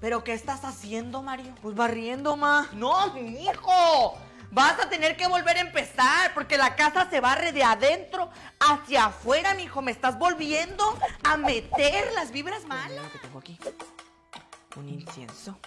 ¿Pero qué estás haciendo, Mario? Pues barriendo, ma. No, hijo. Vas a tener que volver a empezar porque la casa se barre de adentro hacia afuera, mijo. Me estás volviendo a meter las vibras malas. Lo que tengo aquí. Un incienso.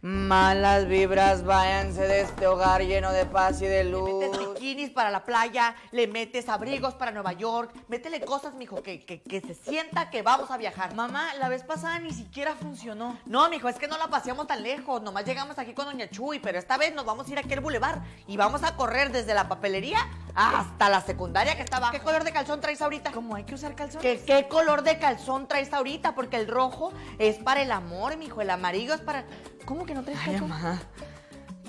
Malas vibras, váyanse de este hogar lleno de paz y de luz. Bikinis para la playa, le metes abrigos para Nueva York, métele cosas, mijo, que, que, que se sienta que vamos a viajar. Mamá, la vez pasada ni siquiera funcionó. No, mijo, es que no la paseamos tan lejos. Nomás llegamos aquí con Doña Chuy, pero esta vez nos vamos a ir aquí al bulevar y vamos a correr desde la papelería hasta la secundaria que está abajo. ¿Qué color de calzón traes ahorita? ¿Cómo hay que usar calzones? ¿Qué, ¿Qué color de calzón traes ahorita? Porque el rojo es para el amor, mijo. El amarillo es para. ¿Cómo que no traes Ay, calzón? mamá.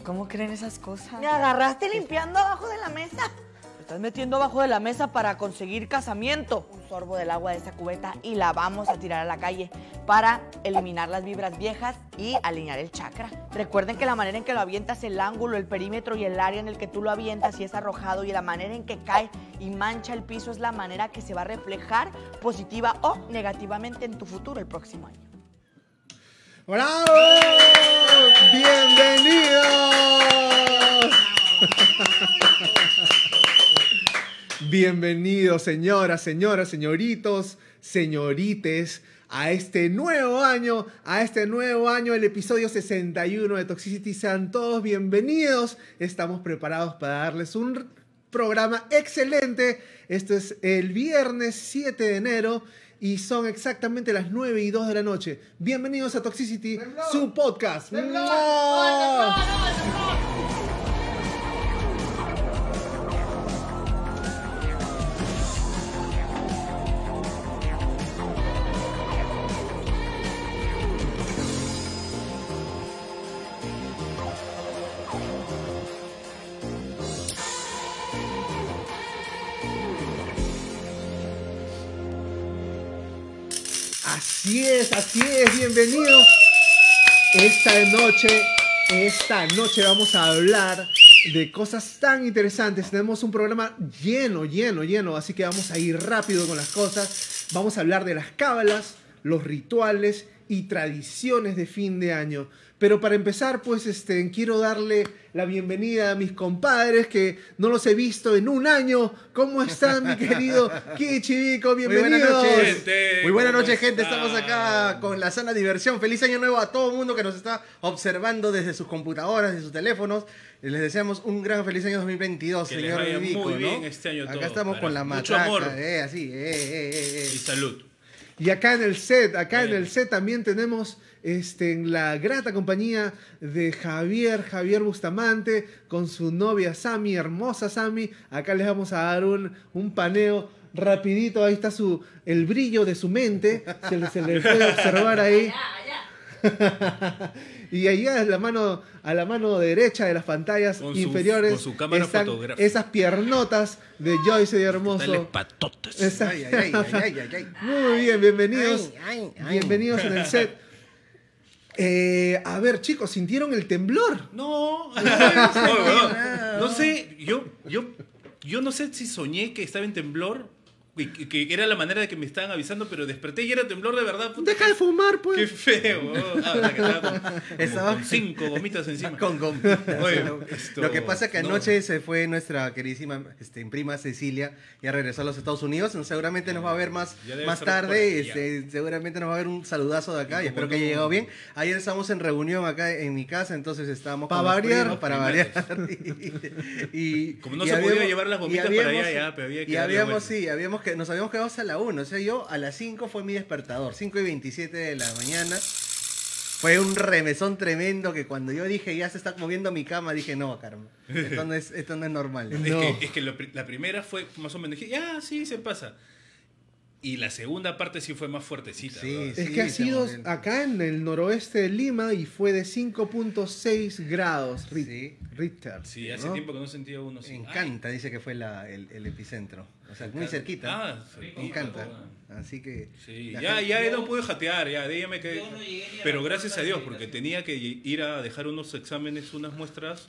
¿Cómo creen esas cosas? Me agarraste limpiando abajo de la mesa. Te estás metiendo abajo de la mesa para conseguir casamiento. Un sorbo del agua de esa cubeta y la vamos a tirar a la calle para eliminar las vibras viejas y alinear el chakra. Recuerden que la manera en que lo avientas, el ángulo, el perímetro y el área en el que tú lo avientas si es arrojado y la manera en que cae y mancha el piso es la manera que se va a reflejar positiva o negativamente en tu futuro el próximo año. ¡Bravo! ¡Bienvenidos! Bienvenidos, señoras, señoras, señoritos, señorites, a este nuevo año, a este nuevo año, el episodio 61 de Toxicity. Sean todos bienvenidos. Estamos preparados para darles un programa excelente. Esto es el viernes 7 de enero y son exactamente las 9 y 2 de la noche. Bienvenidos a Toxicity, su podcast. ¡Mua! Así es, así es, bienvenidos. Esta noche, esta noche vamos a hablar de cosas tan interesantes. Tenemos un programa lleno, lleno, lleno, así que vamos a ir rápido con las cosas. Vamos a hablar de las cábalas, los rituales y tradiciones de fin de año. Pero para empezar, pues este, quiero darle la bienvenida a mis compadres que no los he visto en un año. ¿Cómo están, mi querido Kichivico? Muy Bienvenidos. buenas noches. Gente, Muy buenas ¿cómo noches, gente. están? Estamos acá con la sana diversión. Feliz año nuevo a todo el mundo que nos está observando desde sus computadoras y sus teléfonos. Les deseamos un gran feliz año 2022, Que les señor vaya Vivico, muy ¿no? bien este año Acá todo, estamos con la mucho matraca, amor. eh, así, eh, eh, eh, eh. Y salud. Y acá en el set, acá en el set también tenemos este, en la grata compañía de Javier, Javier Bustamante, con su novia Sami, hermosa Sami. Acá les vamos a dar un, un paneo rapidito, ahí está su, el brillo de su mente, se le, se le puede observar ahí. y allá a la mano a la mano derecha de las pantallas Con su- inferiores con su cámara están fotográfica. esas piernotas de Joyce de Hermoso. Dale patotes. Esa- Ay, ay, ay, ay, ay, ay. Muy bien, bienvenidos. Ay, ay, ay. Bienvenidos en el set. Eh, a ver, chicos, ¿sintieron el temblor? No, Oye, weón, no sé, yo, yo, yo no sé si soñé que estaba en temblor, que, que era la manera de que me estaban avisando, pero desperté y era temblor de verdad. puta, Deja de fumar, pues. Qué feo. Ah, o sea, que estaba con, Estaba- con cinco gomitas encima. Con gomitas. Oye, esto- Lo que pasa es que no. anoche se fue nuestra queridísima este, prima Cecilia, ya regresó a los Estados Unidos, seguramente nos va a ver más, más tarde, este, seguramente nos va a ver un saludazo de acá Y espero que haya llegado bien. Ayer estábamos en reunión acá en mi casa, entonces estábamos Pa' con los variar. primos, para variar. y, Como no y se podía llevar las gomitas para habíamos- allá, ya, pero había que Y habíamos, sí, habíamos que, nos habíamos quedado hasta la 1, o sea, yo a las 5 fue mi despertador, 5 y 27 de la mañana. Fue un remesón tremendo que cuando yo dije ya se está moviendo mi cama, dije, no, Carmen, esto no es, esto no es normal. Es No. que, es que lo la primera fue más o menos, dije, ya, sí, se pasa. Y la segunda parte sí fue más fuertecita. Sí, ¿verdad? Es sí, que ha sido acá en el noroeste de Lima y fue de 5.6 grados Ri- Sí. Richter. Sí, hace ¿no? tiempo que no sentía uno así. Encanta, dice que fue la- el, el epicentro. O sea, muy cerquita. Ah, cerquita, Encanta. Así que. Sí, ya, gente- ya no pude jatear, ya, de me quedé. Pero gracias a Dios, porque tenía que ir a dejar unos exámenes, unas muestras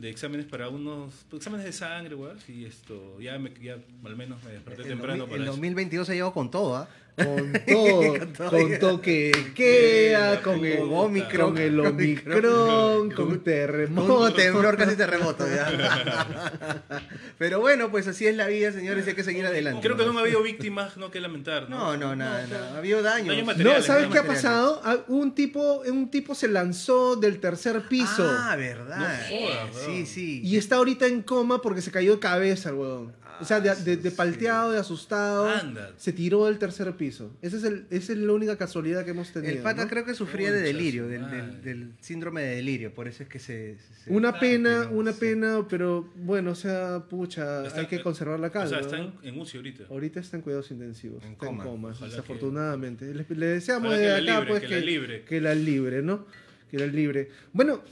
de exámenes para unos pues, exámenes de sangre, weón. Y esto, ya, me, ya al menos me desperté El, temprano 2000 para el eso. 2022 ha llegado con todo, ¿ah? Con todo, Con todo. con toque de queda, con el Con Omicron, con el con Omicron, con Con terremoto. temblor, casi terremoto, ya. Pero bueno, pues así es la vida, señores, y hay que seguir adelante. Creo que no ha habido víctimas, no que lamentar, ¿no? No, no, nada, nada. Ha habido daños. Daño No, ¿sabes ¿no? qué ha pasado? Ah, Un tipo, un tipo se lanzó del tercer piso Ah, verdad. No jodas, sí, sí. y está ahorita en coma porque se cayó de cabeza el huevón. O sea, de, de- de palteado, de asustado. Anda. Se tiró del tercer piso. Esa es, el, esa es la única casualidad que hemos tenido. El pata ¿no? creo que sufría de delirio, del, del- del síndrome de delirio, por eso es que se... se- Una pena, tiró, una sí. pena, pero bueno, o sea, pucha, Está- hay que conservar la O calma. sea, está ¿no? en, en UCI ahorita. Ahorita está en cuidados intensivos, En está coma. en coma, Ojalá que- desafortunadamente. Le, le deseamos que de acá, libre, pues, que la libre. que la libre, ¿no? Que la libre. Bueno,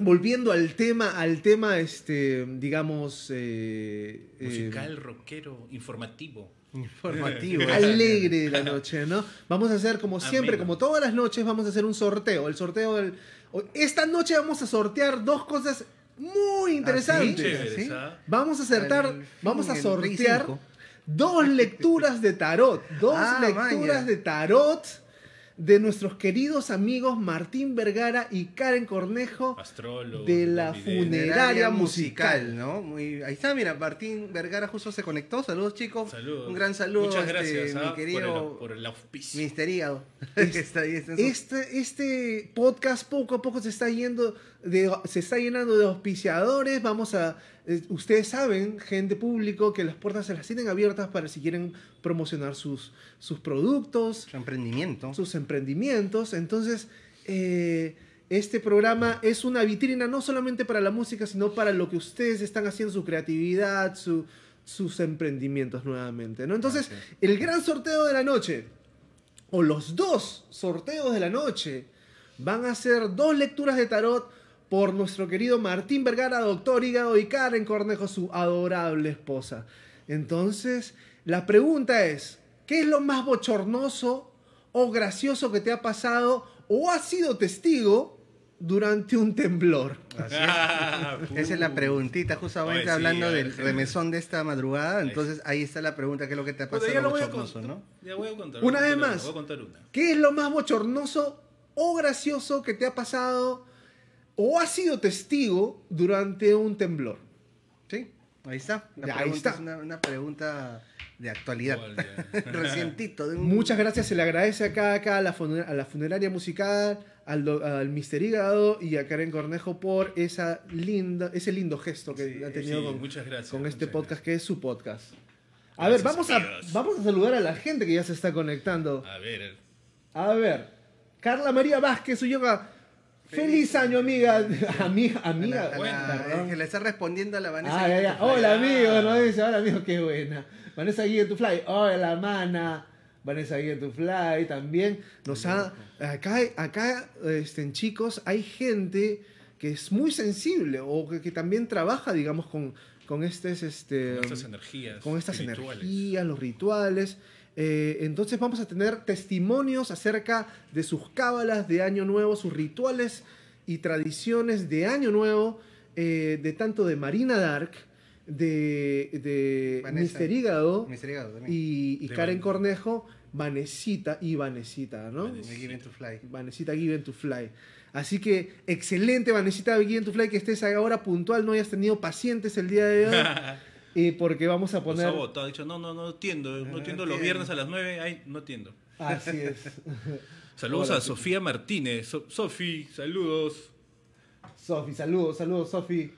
volviendo al tema, al tema, este, digamos, eh, eh, Musical, rockero, informativo. Informativo. alegre de la noche, ¿no? Vamos a hacer como siempre, como todas las noches, vamos a hacer un sorteo. El sorteo del. Esta noche vamos a sortear dos cosas muy interesantes. Chéveres, ¿sí? ¿ah? Vamos a acertar, El vamos a sortear 25. dos lecturas de tarot. Dos Ah, lecturas maña. de tarot de nuestros queridos amigos Martín Vergara y Karen Cornejo. Astrólogo. De la funeraria musical. ¿no? Muy, ahí está, mira, Martín Vergara justo se conectó. Saludos, chicos. Saludos. Un gran saludo. Muchas este, gracias mi ¿ah? querido por, el, por el auspicio. Mister Hígado. que está ahí, está en su- Este, este podcast poco a poco se está yendo de, se está llenando de auspiciadores. Vamos a. eh, ustedes saben, gente público, que las puertas se las tienen abiertas para si quieren promocionar sus, sus productos, su emprendimiento. sus emprendimientos. Entonces, eh, este programa es una vitrina no solamente para la música, sino para lo que ustedes están haciendo, su creatividad, su- sus emprendimientos nuevamente. ¿no? Entonces, el gran sorteo de la noche, o los dos sorteos de la noche, van a ser dos lecturas de tarot por nuestro querido Martín Vergara, doctor Hígado, y Karen Cornejo, su adorable esposa. Entonces, la pregunta es, ¿qué es lo más bochornoso o gracioso que te ha pasado o has sido testigo durante un temblor? Ah, Esa es la preguntita, justamente Oye, sí, hablando del sí. remesón de esta madrugada. Entonces ahí está la pregunta, ¿qué es lo que te ha pasado ya lo voy a bochornoso, contar. no? Ya voy a contar. Una vez más. Voy a contar una. ¿Qué es lo más bochornoso o gracioso que te ha pasado o has sido testigo durante un temblor? Sí, ahí está. Ya, ahí pregunta está. Es una, una pregunta de actualidad. Recientito. De un... Muchas gracias, se le agradece acá, acá a, la a la funeraria musical, al, al Mister Hígado y a Karen Cornejo por esa linda, ese lindo gesto que Sí, ha tenido sí, con, muchas gracias, con este muchas podcast, que es su podcast. A Gracias, ver, vamos a, vamos a saludar a la gente que ya se está conectando. A ver. A ver, Carla María Vázquez, su yoga. Feliz año, amiga. Amiga, que le está respondiendo a la Vanessa. Ah, ya, ya. Guito. Hola, Ah. amigo. No dice, hola, amigo, qué buena. Vanessa Guía tu Fly. Hola, mana. Vanessa Guía tu Fly también. Nos ha. Acá, acá este, chicos, hay gente que es muy sensible o que, que también trabaja, digamos, con, con este, Con estas energías. con estas energías, los rituales. Eh, entonces vamos a tener testimonios acerca de sus cábalas de Año Nuevo, sus rituales y tradiciones de Año Nuevo, eh, de tanto de Marina Dark, de, de. Mister Hígado Mister Hígado también. y, y De Karen Van- Vanesita Vanesita y Vanesita, ¿no? Vanesita. To Fly. Vanesita Given to Fly. Así que excelente, Vanesita Given to Fly, que estés ahora puntual, no hayas tenido pacientes el día de hoy. eh, porque vamos a poner. ha dicho, no, no, no atiendo, no No atiendo los viernes a las 9, ay, no atiendo. Así es. Saludos Hola, a sí. Sofía Martínez. So- Sofi, saludos. Sofi, saludos, saludos, Sofi.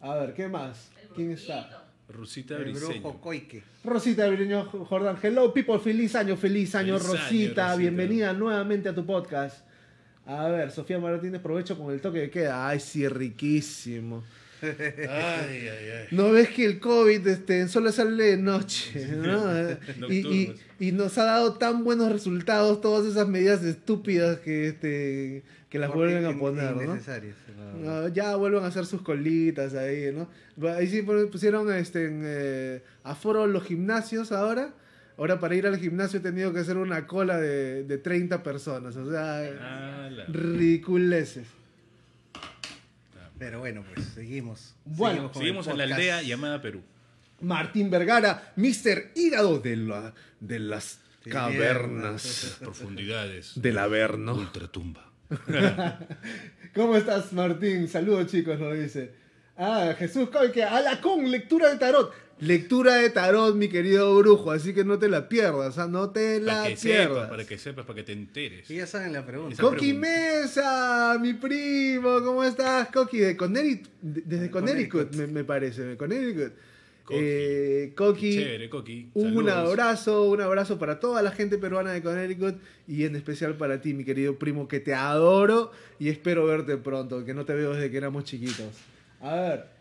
A ver, ¿qué más? ¿Quién está? Rusita El Briseño. brujo Coique. Rosita Briño Jordán. Hello, people. Feliz año, feliz año, Feliz año, Rosita. Rosita. Bienvenida nuevamente a tu podcast. A ver, Sofía Martínez, provecho con el toque de queda. Ay, sí, riquísimo. Ay, ay, ay. No ves que el COVID este, solo sale de noche, ¿no? Y, y- y nos ha dado tan buenos resultados todas esas medidas estúpidas que, este, que las Porque vuelven a poner, ¿no? ya vuelven a hacer sus colitas ahí, ¿no? Ahí sí pusieron este, en, eh, aforo los gimnasios ahora. Ahora para ir al gimnasio he tenido que hacer una cola de, de 30 personas. O sea, Ah, la- ridiculeces. Pero bueno, pues seguimos. Bueno, con Seguimos el en la aldea llamada Perú. Martín Vergara, Mr. Hígado de, la, de las Sí, cavernas Profundidades. del Averno. Ultratumba. ¿Cómo estás, Martín? Saludos, chicos, nos dice. Ah, Jesús que a la con lectura de tarot. Lectura de tarot, mi querido brujo, así que no te la pierdas, ¿ah? no te la Para que pierdas. sepas, para que sepas, para que te enteres. Y ya saben la pregunta. Coqui. Mesa, mi primo, ¿cómo estás? Coqui, de Connecticut, de- desde Connecticut, Connecticut. me, me parece, de Connecticut. Coqui. Eh, Coqui, Chévere, Coqui. un Saludos. abrazo, un abrazo para toda la gente peruana de Connecticut y en especial para ti, mi querido primo, que te adoro y espero verte pronto, que no te veo desde que éramos chiquitos. A ver,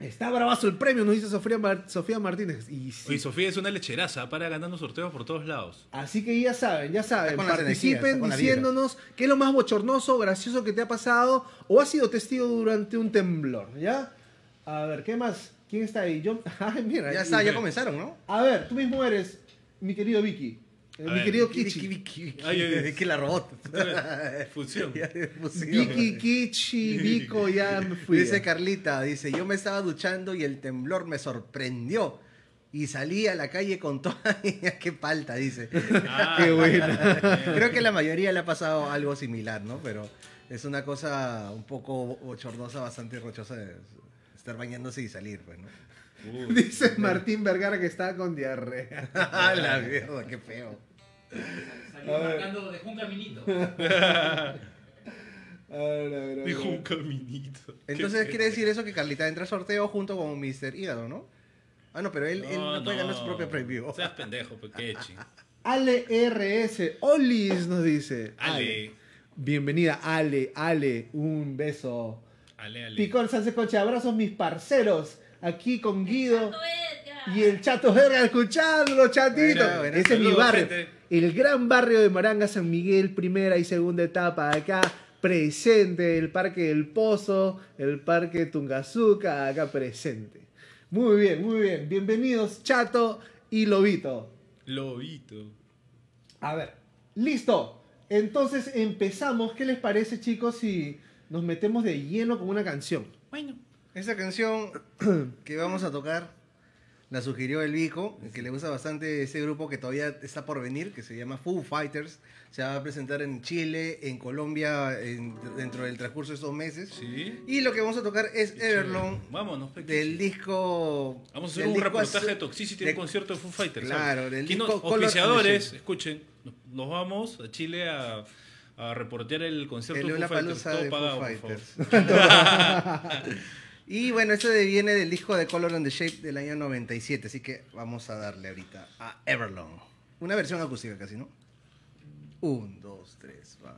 está bravazo el premio, nos dice Sofía, Mar- Sofía Martínez. Y sí. Oye, Sofía es una lecheraza, para ganando sorteos por todos lados. Así que ya saben, ya saben, energías, participen diciéndonos qué es lo más bochornoso, gracioso que te ha pasado o has sido testigo durante un temblor, ¿ya? A ver, ¿qué más? ¿Quién está ahí? Yo... Ay, mira. Ya está, ya comenzaron, ¿no? A ver, tú mismo eres mi querido Vicky, mi ver, querido Kichi. Vicky, Vicky, la robot. Fusión. Vicky, Kichi, Vico, ya me fui. Dice. Carlita, dice, yo me estaba duchando y el temblor me sorprendió. Y salí a la calle con toda... ¡Qué palta! Dice. Ah, Qué buena. Creo que la mayoría le ha pasado algo similar, ¿no? Pero es una cosa un poco bochornosa, bastante rochosa de estar bañándose y salir, pues, ¿no? Uy. Dice Martín Vergara que está con diarrea. ¡Ah, la mierda! ¡Qué feo! Salió marcando, dejó un caminito. A ver, a ver, a ver. Dijo un caminito. Entonces quiere decir eso que Carlita entra al sorteo junto con Mr. Hígado, ¿no? Ah, no, pero él, él no puede ganar su propio premio. Seas pendejo, pequechi. Ale RS, Olis nos dice. Ale. Bienvenida, Ale, Ale, un beso. Ale, ale. Picón Sánchez Coche, abrazos mis parceros. Aquí con Guido Chato Edgar. y el Chato Verga escuchándolo, chatito. Buena. Ese es mi barrio. gente. El gran barrio de Maranga, San Miguel, primera y segunda etapa. Acá presente, el Parque del Pozo, el Parque Tungazuca, acá presente. Muy bien, muy bien. Bienvenidos, Chato y Lobito. Lobito. A ver, listo. Entonces empezamos. ¿Qué les parece, chicos, si nos metemos de lleno con una canción? Bueno. Esta canción que vamos a tocar la sugirió el Vico, que le gusta bastante ese grupo que todavía está por venir, que se llama Foo Fighters. Se va a presentar en Chile, en Colombia, en- dentro del transcurso de estos meses. Sí. Y lo que vamos a tocar es Everlong. Vámonos, pequechi. del disco. Vamos a hacer un reportaje de Toxicity de- en concierto de Foo Fighters. Claro, ¿sabes? del disco Color auspiciadores, escuchen, nos- nos vamos a Chile a, a reportear el concierto El de Foo Fighters. Todo de Foo pagado, por Fighters. favor. Y bueno, esto viene del disco de Color and the Shape del año 97, así que vamos a darle ahorita a Everlong. Una versión acústica casi, ¿no? Un, dos, tres, va.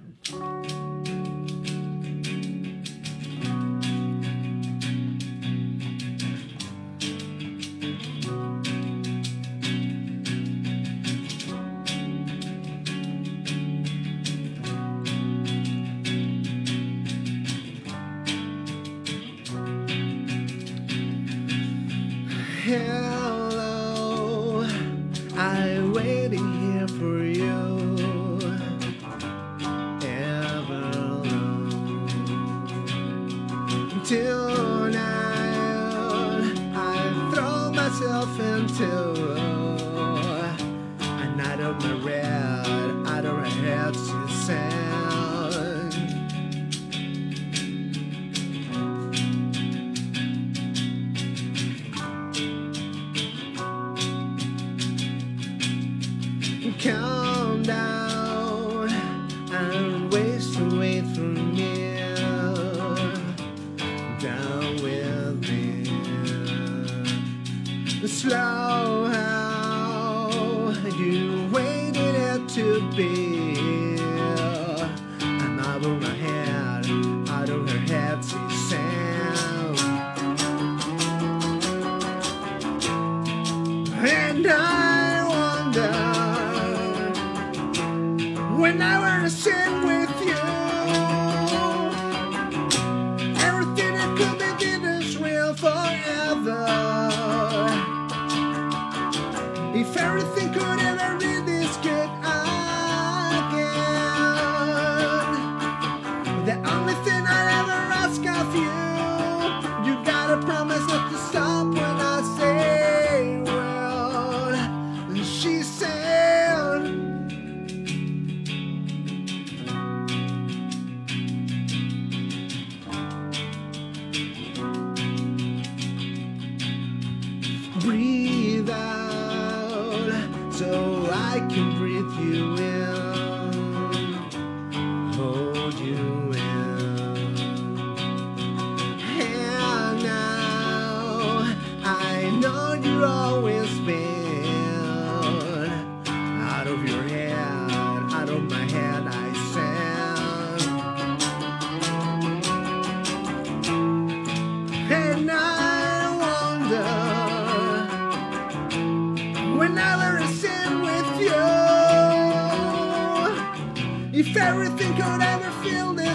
Breathe out so I can breathe you in,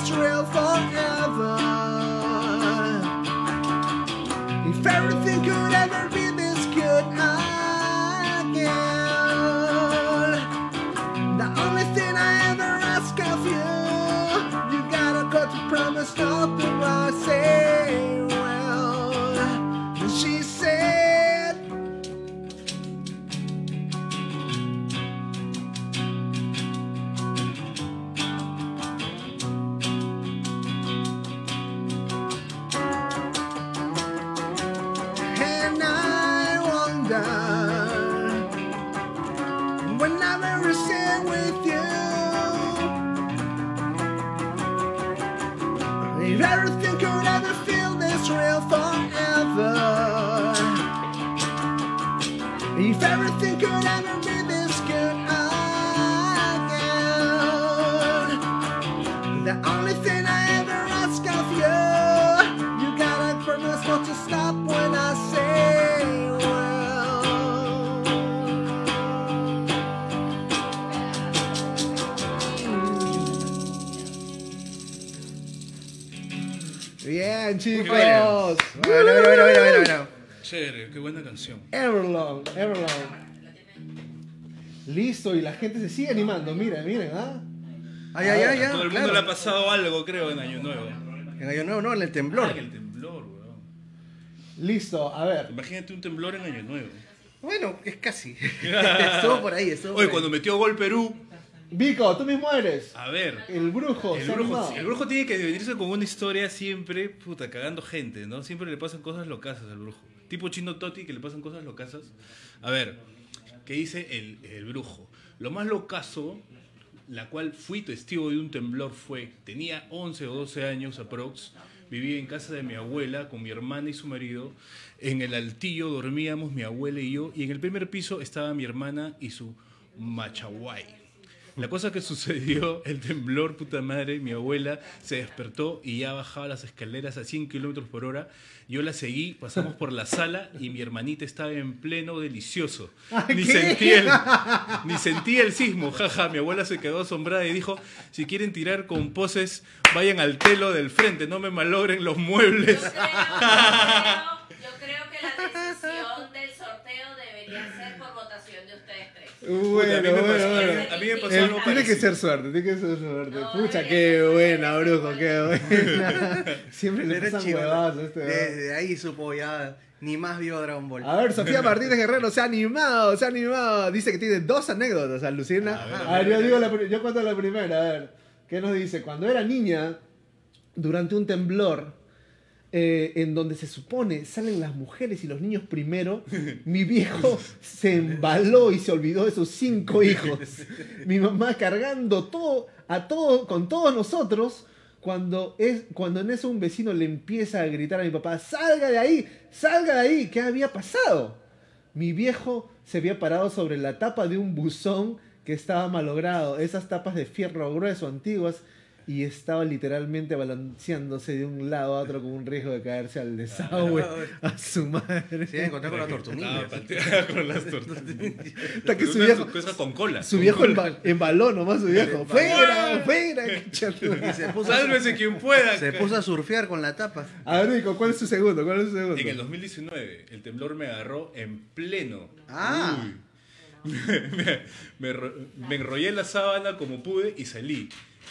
trail forever. Listo, y la gente se sigue animando. Miren, miren, ¿ah? Ay, ay, ay, A todo el ay. mundo le ha pasado algo, creo, en Año Nuevo. En Año Nuevo, no, en el temblor. Ay, el temblor, weón. Listo, a ver. Imagínate un temblor en Año Nuevo. Bueno, es casi. estuvo por ahí, estuvo por Oye, ahí. cuando metió gol Perú, Vico, tú mismo eres. a ver. El brujo. El brujo, el brujo tiene que venirse con una historia siempre, puta, cagando gente, ¿no? Siempre le pasan cosas locasas al brujo. Tipo Chino Toti que le pasan cosas locasas. A ver, ¿qué dice el, el brujo? Lo más locazo, la cual fui testigo de un temblor fue, tenía 11 o 12 años aprox, vivía en casa de mi abuela con mi hermana y su marido. En el altillo dormíamos mi abuela y yo, y en el primer piso estaba mi hermana y su machaguay. La cosa que sucedió, el temblor, puta madre, mi abuela se despertó y ya bajaba las escaleras a 100 kilómetros por hora. Yo la seguí, pasamos por la sala y mi hermanita estaba en pleno delicioso. Ni ¿qué? sentí, el, ni sentí el sismo, jaja. Mi abuela se quedó asombrada y dijo, si quieren tirar con poses, vayan al telo del frente, no me malogren los muebles. Yo creo, yo creo- yo creo que la decisión del sorteo debería ser por votación de Bueno, a mí me bueno, pasó, bueno. a mí me pasó El- algo tiene que parecido. ser suerte, tiene que ser suerte. No, Pucha, debería qué ser buena, suerte. brujo, qué buena. Siempre le Era pasan chivo, huevadas a este huevón. Desde ahí supo ya, ni más vio Dragon Ball. A ver, Sofía Martínez Guerrero se ha animado, se ha animado. Dice que tiene dos anécdotas, alucina. A ver, A a ver, ver, yo, digo la pri- yo cuento la primera, a ver. ¿Qué nos dice? Cuando era niña, durante un temblor, eh, en donde se supone salen las mujeres y los niños primero, mi viejo se embaló y se olvidó de sus cinco hijos. Mi mamá cargando todo, a todo, con todos nosotros, cuando, es, cuando en eso un vecino le empieza a gritar a mi papá, salga de ahí, salga de ahí, ¿qué había pasado? Mi viejo se había parado sobre la tapa de un buzón que estaba malogrado, esas tapas de fierro grueso antiguas, y estaba literalmente balanceándose de un lado a otro con un riesgo de caerse al desagüe a su madre. Se iba a encontrar con la tortuguilla. Estaba pateada con las tortugas. Hasta que su viejo, cosa con cola. su viejo embaló nomás su viejo. ¡Fuera! ¡Fuera! Se puso, Sálvese quien pueda. se puso a surfear con la tapa. A ver, Nico, ¿cuál es su segundo? ¿Cuál es su segundo? En el 2019, el temblor me agarró en pleno. Ah. Uy. me, me me enrollé en la sábana como pude y salí.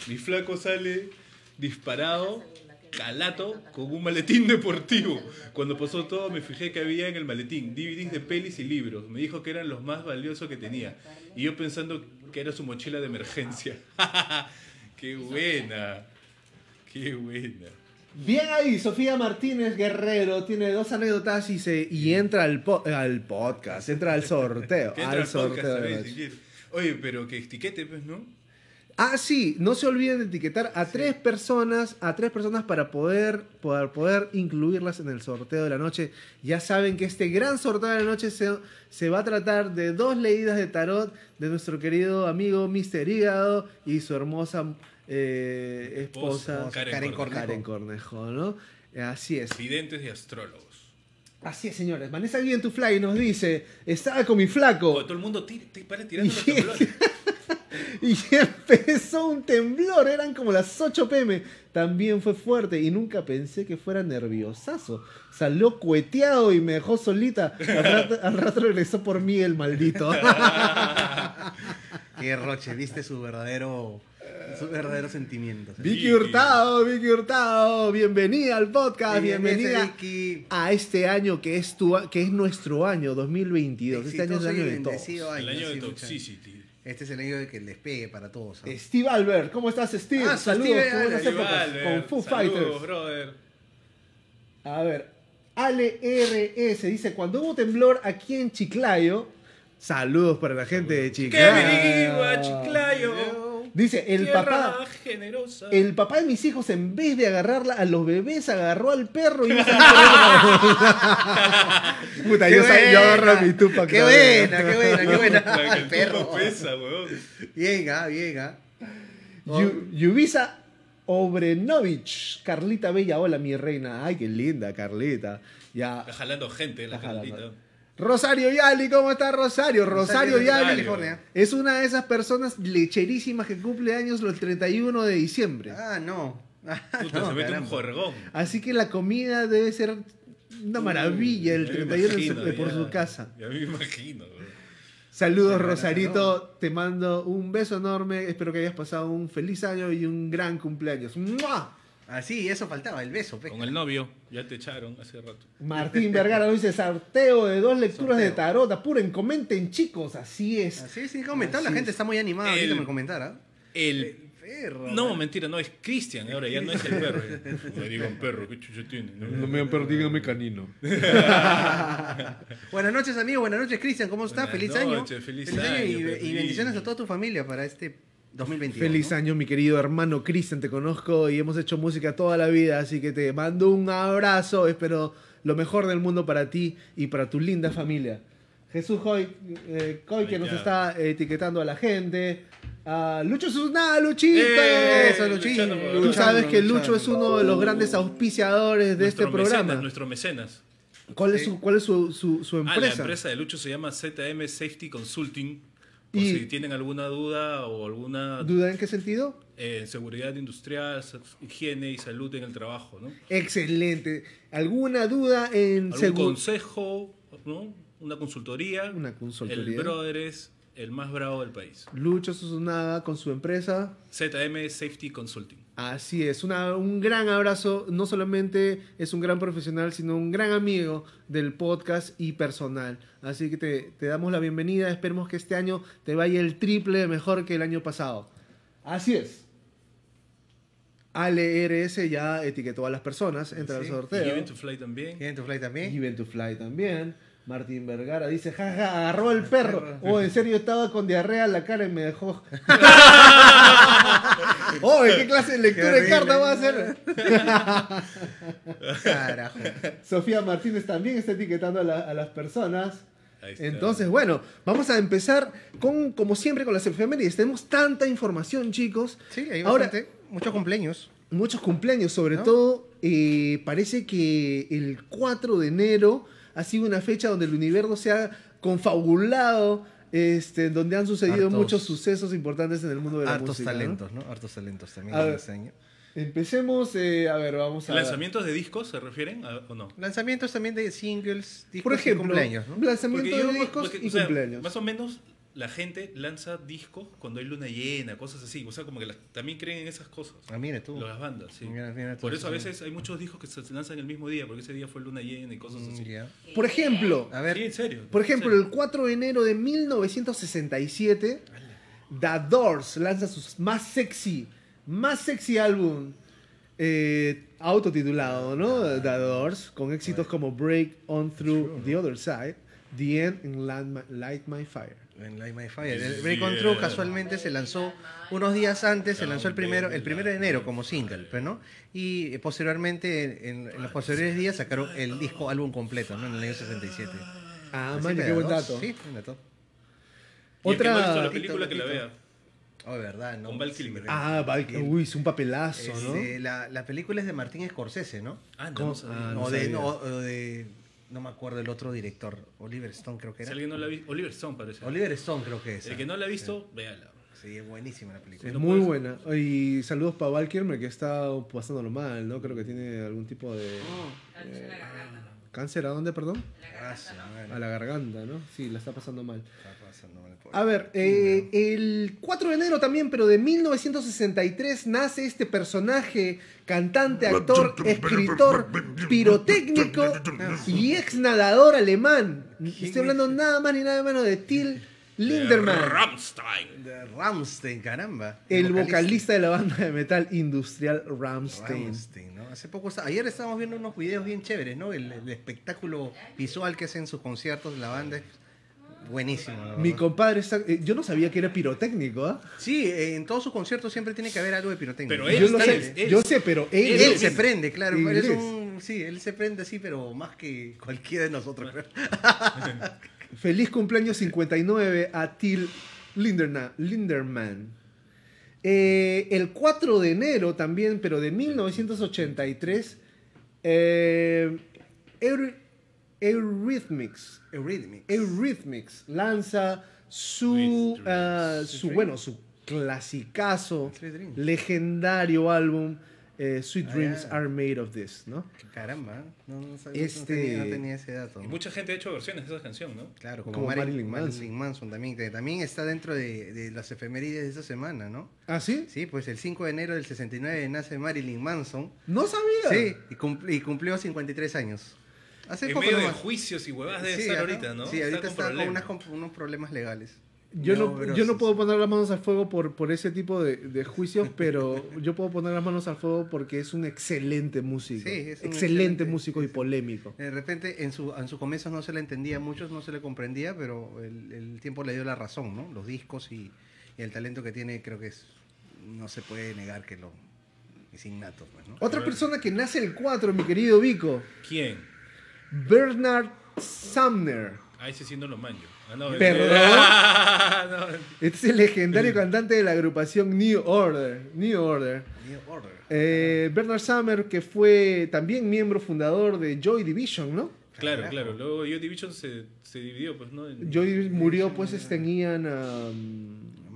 Mi flaco sale disparado, calato, con un maletín deportivo. Cuando pasó todo, me fijé que había en el maletín DVDs de pelis y libros. Me dijo que eran los más valiosos que tenía. Y yo pensando que era su mochila de emergencia. ¡Qué buena! ¡Qué buena! Bien ahí, Sofía Martínez Guerrero tiene dos anécdotas y, se, y entra al, po- al podcast, entra al sorteo. Al podcast sorteo de. Oye, pero que etiquete, pues, ¿no? Ah, sí, no se olviden de etiquetar a tres personas, a tres personas para poder, poder, poder incluirlas en el sorteo de la noche. Ya saben que este gran sorteo de la noche se, se va a tratar de dos leídas de tarot de nuestro querido amigo Mister Hígado y su hermosa eh, esposa Esposa, Karen Karen Cornejo. Karen Cornejo, ¿no? Así es. Videntes y astrólogos. Así es, señores. Vanessa Guillén tu Fly nos dice, estaba con mi flaco. Todo el mundo tira, tirando los. Y empezó un temblor, eran como las 8 pm. También fue fuerte y nunca pensé que fuera nerviosazo. Salió cueteado y me dejó solita. Al rato, al rato regresó por mí el maldito. Qué roche, viste su verdadero, su verdadero sentimiento. Vicky Hurtado, Vicky Hurtado, bienvenida al podcast, Bien, bienvenida a este año que es tu que es nuestro año 2022. Este año es el año de todos. El año de. Toxicity. Este es el año de que les pegue para todos. ¿no? Steve Albert, ¿cómo estás Steve? Ah, Saludos, Steve Albert. Igual, con Foo saludos, Fighters. brother. A ver, Ale RS dice, cuando hubo temblor aquí en Chiclayo, saludos para la gente de ¡Qué Chiclayo. viva, Chiclayo! Dice, el papá, generosa. el papá de mis hijos en vez de agarrarla a los bebés, agarró al perro y iba a salir Puta, yo, Qué sa- yo agarro a buena, mi tupa. Qué buena, qué buena, qué buena. El perro. pesa, weón. Bien, ah, bien, ah. Yu- Yubisa Obrenovich, Carlita Bella, hola mi reina. Ay, qué linda, Carlita. Ya. Está jalando gente, la Está jalando. Carlita. Rosario Yali, ¿cómo está Rosario? Rosario, Rosario de Yali California. es una de esas personas lecherísimas que cumple años el 31 de diciembre. Ah, no. Ah, Puta, no, se mete un juergón. Así que la comida debe ser una maravilla el Ya me 31 de imagino, septiembre por ya. su casa. Ya me imagino. Saludos Rosarito, te mando un beso enorme, espero que hayas pasado un feliz año y un gran cumpleaños. ¡Mua! Ah, sí, eso faltaba, el beso. pe. Con el novio, ya te echaron hace rato. Martín Vergara nos dice sorteo de dos lecturas de tarot, apuren, comenten chicos, así es. Así sí, comentando, la Así gente es. está muy animada ahorita El- me comentara. El. Perro. No, mentira, no, es Cristian ahora, ya no es el perro. Me digan perro, ¿qué chucho tiene? No, me han perdido mi canino. Buenas noches, amigo. Buenas noches, Cristian. ¿Cómo estás? Buenas Feliz año. noches, feliz y, año, y Pepín. bendiciones a toda tu familia para este 2022. Feliz ¿no? año, mi querido hermano Cristian, te conozco y hemos hecho música toda la vida, así que te mando un abrazo, espero lo mejor del mundo para ti y para tu linda familia. Jesús Hoy, eh, Coy, que nos está. está etiquetando a la gente. Lucho Susná, Luchito. ¡Eh! Eso, Luchito. Luchando por- Tú Luchando, sabes que luchando. Lucho es uno de los grandes auspiciadores de Nuestro este programa. Mecenas, nuestro mecenas. ¿Cuál es, su, cuál es su, su- su Ah, la empresa? empresa de Lucho se llama ZM Safety Consulting. Por Y- si tienen alguna duda o alguna ¿Duda en qué sentido? eh, seguridad industrial, higiene y salud en el trabajo, ¿no? Excelente. ¿Alguna duda en Algún consejo, ¿no? Una consultoría. Una consultoría. El brother es el más bravo del país. Lucho Susunaga con su empresa? ZM Safety Consulting. Así es, una- un gran abrazo. No solamente es un gran profesional, sino un gran amigo del podcast y personal. Así que te, te damos la bienvenida. Esperemos que este año te vaya el triple mejor que el año pasado. Así es. Ale RS ya etiquetó a las personas, entra al Sí. Y sorteo. Given to Fly también. ¿Tienen tu fly también? Given to Fly también. Martín Vergara dice, jaja, agarró al perro. Oh, en serio estaba con diarrea en la cara y me dejó. oh, ¿qué clase de lectura de carta va a hacer? Carajo. Sofía Martínez también está etiquetando a, la- a las personas. Entonces, bueno, vamos a empezar con, como siempre, con las efemérides. Tenemos tanta información, chicos. Sí, hay Ahora, bastante. Muchos cumpleaños. muchos cumpleaños, sobre ¿No? todo, eh, parece que el 4 de enero ha sido una fecha donde el universo se ha confabulado, este, donde han sucedido Hartos- muchos sucesos importantes en el mundo de la Hartos música. ¿no? talentos, ¿no? Hartos talentos también A en ver. ese año. Empecemos, eh, a ver, vamos a... ¿Lanzamientos de discos se refieren a- o no? Lanzamientos también de singles, discos Por y ejemplo, cumpleaños, ¿no? lanzamiento Porque yo- de discos porque, y o sea, cumpleaños. Más o menos la gente lanza discos cuando hay luna llena, cosas así. O sea, como que las- también creen en esas cosas. Ah, mira tú. Las bandas, sí. Mira, mira tú, Por eso a veces hay muchos discos que se lanzan el mismo día, porque ese día fue luna llena y cosas Mm, así. ya. Por ejemplo, A ver, Sí, en serio. Por ejemplo, en el serio. 4 de enero de 1967, The Doors lanza su más sexy, más sexy álbum eh, autotitulado, ¿no? The Doors, con éxitos como Break On Through the Other Side, The End and Light My Fire. En Light My Fire. El Break On Through casualmente se lanzó unos días antes, se lanzó el primero, el primero de enero como single, pues, ¿no? Y eh, posteriormente, en, en los posteriores días, sacaron el disco álbum completo, ¿no? En el año 67. Ah, man, que qué buen dato. Sí, buen dato. Otra... la película que la vea. Oh, de verdad, ¿no? Con Val Kilmer. Ah, Val- uy, es un papelazo, ¿no? La, la película es de Martín Scorsese, ¿no? Ah, no, no. Ah, no de. No me acuerdo el otro director. Oliver Stone, creo que Si era. alguien no la ha visto, Oliver Stone parece. Oliver Stone, creo que es. El que no la ha visto, véala. Sí, es buenísima la película. Es no muy buena. Y saludos para Val Kilmer, que está pasándolo mal, ¿no? Creo que tiene algún tipo de... eh, ¿Cáncer a dónde, perdón? Ah, sí, bueno, A la garganta, ¿no? Sí, la está pasando mal. está pasando mal, pobre. A ver, eh, el 4 de enero también, pero de 1963, nace este personaje, cantante, actor, escritor, pirotécnico y ex nadador alemán. Estoy hablando nada más ni nada menos de Till Linderman, Rammstein. De Rammstein, caramba. el vocalista de la banda de metal industrial Rammstein. Rammstein, ¿no? Hace poco, ayer estábamos viendo unos videos bien chéveres, ¿no? El, el espectáculo visual que hacen en sus conciertos de la banda es buenísimo. la Mi compadre está... eh, yo no sabía que era pirotécnico, ¿ah? Sí, eh, en todos sus conciertos siempre tiene que haber algo de pirotecnia. Pero él Yo lo sé, él- yo sé, pero él, Él, se prende, claro. él es un- sí, él se prende así, pero más que cualquiera de nosotros. Feliz cumpleaños 59 a Till Linderna- Linderman. Eh, el 4 de enero también, pero de 1983, eh, Eur- Eurythmics, Eurythmics. Eurythmics lanza su, ah, su bueno, su clasicazo, legendario álbum, eh, Sweet Ah, Dreams. Are Made of This, ¿no? Caramba, no, no sabía, Este- no, tenía, no tenía ese dato. Y mucha gente ha hecho versiones de esa canción, ¿no? Claro, como, Como Marilyn, Marilyn Marilyn Manson. Manson. también, que también está dentro de, de las efemérides de esta semana, ¿no? ¿Ah, sí? Sí, pues el 5 de enero del 69 nace Marilyn Manson. No sabía. Sí, y, cumpl- y cumplió 53 años. Hace En poco medio de nomás. juicios y huevadas debe Sí, estar ahorita, ¿no? Sí, ahorita con está con, problemas. unas com- unos problemas legales. Yo no, yo no puedo poner las manos al fuego por, por ese tipo de, de juicios, pero yo puedo poner las manos al fuego porque es un excelente músico. Sí, es un excelente, excelente- músico y polémico. De repente, en su, en su comienzo no se le entendía a muchos, no se le comprendía, pero el, el tiempo le dio la razón, ¿no? Los discos y, y el talento que tiene, creo que es no se puede negar que lo es innato, pues, ¿no? Otra persona que nace el 4, mi querido Vico, ¿Quién? Bernard Sumner. Ahí sí siendo lo manjo. Ah, no, Perdón. No. Este es el legendario cantante de la agrupación New Order. New Order. New Order. Eh, Bernard Sumner, que fue también miembro fundador de Joy Division, ¿no? Claro, Carajo. claro. Luego Joy Division se, se dividió, pues, ¿no? En- Joy murió, pues, este, en Ian, um,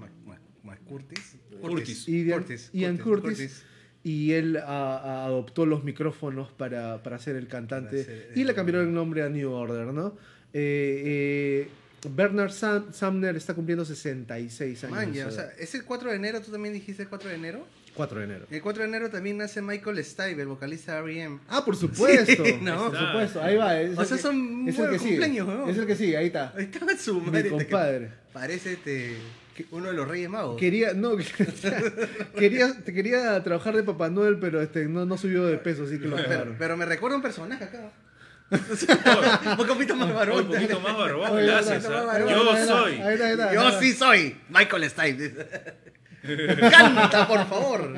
Mac Curtis. Curtis. Ian Ian Curtis, y él a- a- adoptó los micrófonos para, para ser el cantante ser y le cambiaron el nombre a New Order, ¿no? Eh, eh, Bernard Sam- Sumner está cumpliendo 66 años. Man, de ya, o sea, ¿es el 4 de enero? ¿Tú también dijiste el 4 de enero? 4 de enero. El 4 de enero también nace Michael Stipe, el vocalista de R.E.M. Ah, por supuesto. Sí, no. por supuesto. Ahí va. Es O sea, que- son es el que cumpleaños, ¿no? Es el que sigue, ahí está. Ahí estaba su Mi madre. compadre. Parece este, uno de los Reyes Magos. Quería, no, quería, te quería trabajar de Papá Noel, pero este, no, no subió de peso, así que lo Pero, pero me recuerda un personaje acá. Un poquito más varón. un poquito más barbón, gracias. Yo soy. Yo sí soy Michael Stipe. Canta, por favor.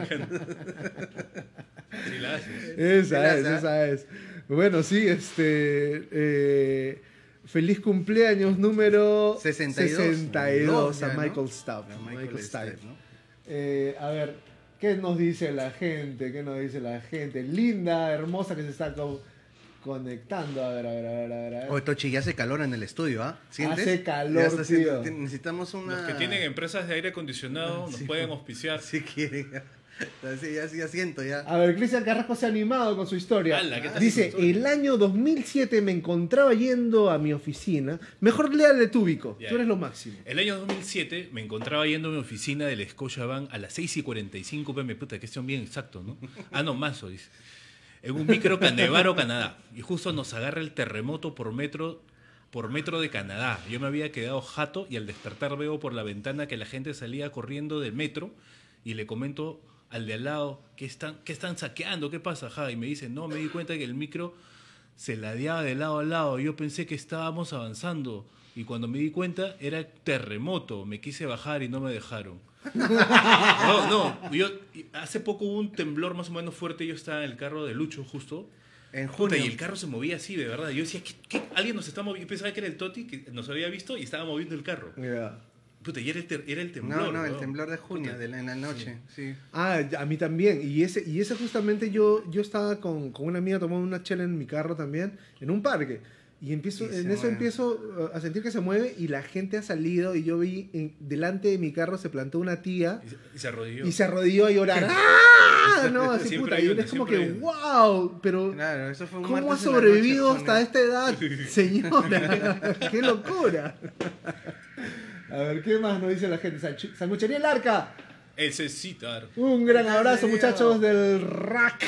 Sí, la haces. Esa es, esa es. Bueno, sí, este. eh, Feliz cumpleaños número 62. 62 a ¿no? Michael Stapp. A Michael, Michael Stipe. ¿no? Eh, a ver, ¿qué nos dice la gente? ¿Qué nos dice la gente? Linda, hermosa que se está conectando. A ver, a ver, a ver, a ver. Oye, Tochi, ya hace calor en el estudio, ¿ah? ¿Sientes? Hace calor, Ya está haciendo- tío. Necesitamos una... Los que tienen empresas de aire acondicionado nos Sí. pueden auspiciar. Si quieren. ya. Sí, ya, ya siento, ya. A ver, Cristian Carrasco se ha animado con su historia. Ala, ¿qué tal Dice, su historia? el año 2007 me encontraba yendo a mi oficina. Mejor léale tú, Vico. Ya. Tú eres lo máximo. El año 2007 me encontraba yendo a mi oficina del Scotiabank a las 6 y 45 pm. Puta, que son bien exactos, ¿no? Ah, no, mazo, dice. En un micro Canevaro, Canadá. Y justo nos agarra el terremoto por metro, por metro de Canadá. Yo me había quedado jato y al despertar veo por la ventana que la gente salía corriendo del metro y le comento al de al lado, ¿qué están, qué están saqueando? ¿Qué pasa? Ja? Y me dice, no, me di cuenta que el micro se ladeaba de lado a lado. Yo pensé que estábamos avanzando. Y cuando me di cuenta, era terremoto. Me quise bajar y no me dejaron. No, no. Yo, hace poco hubo un temblor más o menos fuerte. Yo estaba en el carro de Lucho, justo. En junio. y el carro se movía así, de verdad. Yo decía, ¿qué, qué? alguien nos está moviendo? Yo pensaba que era el Toti que nos había visto y estaba moviendo el carro. Ya. Puta, y era el, ter- era el temblor. No, no, el temblor de junio, de la- en la noche. Sí. Ah, ya, a mí también. Y ese, y ese justamente yo, yo estaba con, con una amiga tomando una chela en mi carro también, en un parque. Y empiezo, Y en eso mueve. empiezo uh, a sentir que se mueve y la gente ha salido y yo vi en- delante de mi carro se plantó una tía Y se- Y se arrodilló. y se arrodilló a llorar. ¡Ah! No, así Siempre puta. Y es como que, wow, pero Claro, eso fue un ¿cómo ha sobrevivido noche, hasta esta edad, señora? ¡Qué locura! A ver, ¿qué más nos dice la gente? Sanguchería El Arca. El Cecitar. Un gran abrazo, muchachos del rack.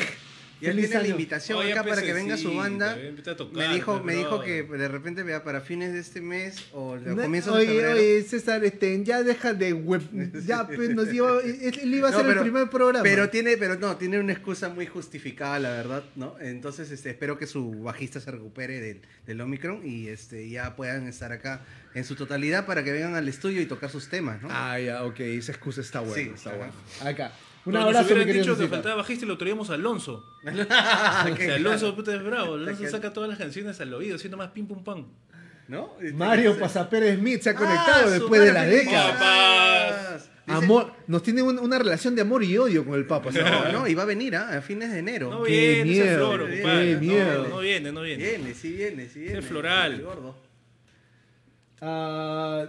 Ya Feliz tiene la invitación Oye, acá para que pececito, venga su banda. invita a tocar, Me dijo, pues, me dijo que de repente vea para fines de este mes o de No, comienzos de oye, febrero. oye, César, este, ya deja de web. Ya, pues, nos iba, él iba a No, ser pero- el primer programa. Pero tiene, pero no, tiene una excusa muy justificada, la verdad, ¿no? Entonces, este, espero que su bajista se recupere del, del Omicron y este, ya puedan estar acá en su totalidad para que vengan al estudio y tocar sus temas, ¿no? Ah, ya, ok, esa excusa está buena. Sí, está buena. Acá. Un Pero nos abrazo, mi hubieran dicho que faltaba bajista y lo traíamos a Alonso. O qué sea, Alonso puta es bravo. Alonso saca todas las canciones al oído, haciendo más pim pum pam. ¿No? Mario Pasapérez Smith se ha Ah, conectado después de la madre, feliz década. Papás. Dice- Amor, nos tiene un- una relación de amor y odio con el Papa. ¿sabes? No, no, y va a venir ¿ah? a fines de enero. No Qué viene miedo, floro, qué compadre. miedo. No, no viene, no viene. Viene, sí viene, sí viene. floral. El gordo. Ah,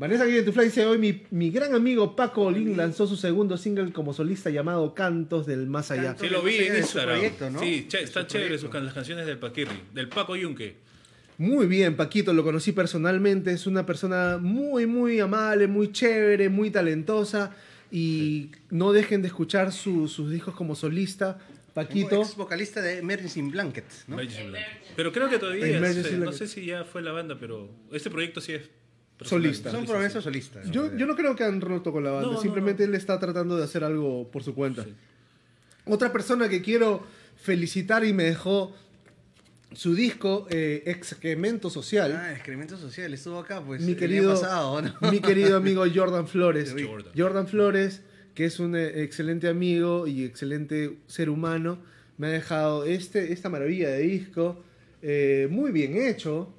Vanessa Guillén Tufla dice hoy mi, mi gran amigo Paco Olin lanzó su segundo single como solista llamado Cantos del Más Allá. Sí, lo vi en Instagram. proyecto, ¿no? Sí, che, proyecto. sus can- las canciones del Paquirri, del Paco Yunque. Muy bien, Paquito, lo conocí personalmente, es una persona muy, muy amable, muy chévere, muy talentosa y no dejen de escuchar su- sus discos como solista. Paquito, Ex vocalista de Emergency Blanket, ¿no? Emergency Blanket. Pero creo que todavía, es- no Blanket. sé si ya fue la banda, pero este proyecto sí es. Solista. Son promesas solistas. ¿no? yo, yo no creo que han roto con la banda, No, simplemente no. él está tratando de hacer algo por su cuenta. Sí. Otra persona que quiero felicitar y me dejó su disco eh, Excremento Social. Ah, excremento social, estuvo acá, pues. mi el querido, año pasado, ¿no? mi querido amigo Jordan Flores. Jordan. Jordan Flores, que es un eh, excelente amigo y excelente ser humano, me ha dejado este, esta maravilla de disco, eh, muy bien hecho.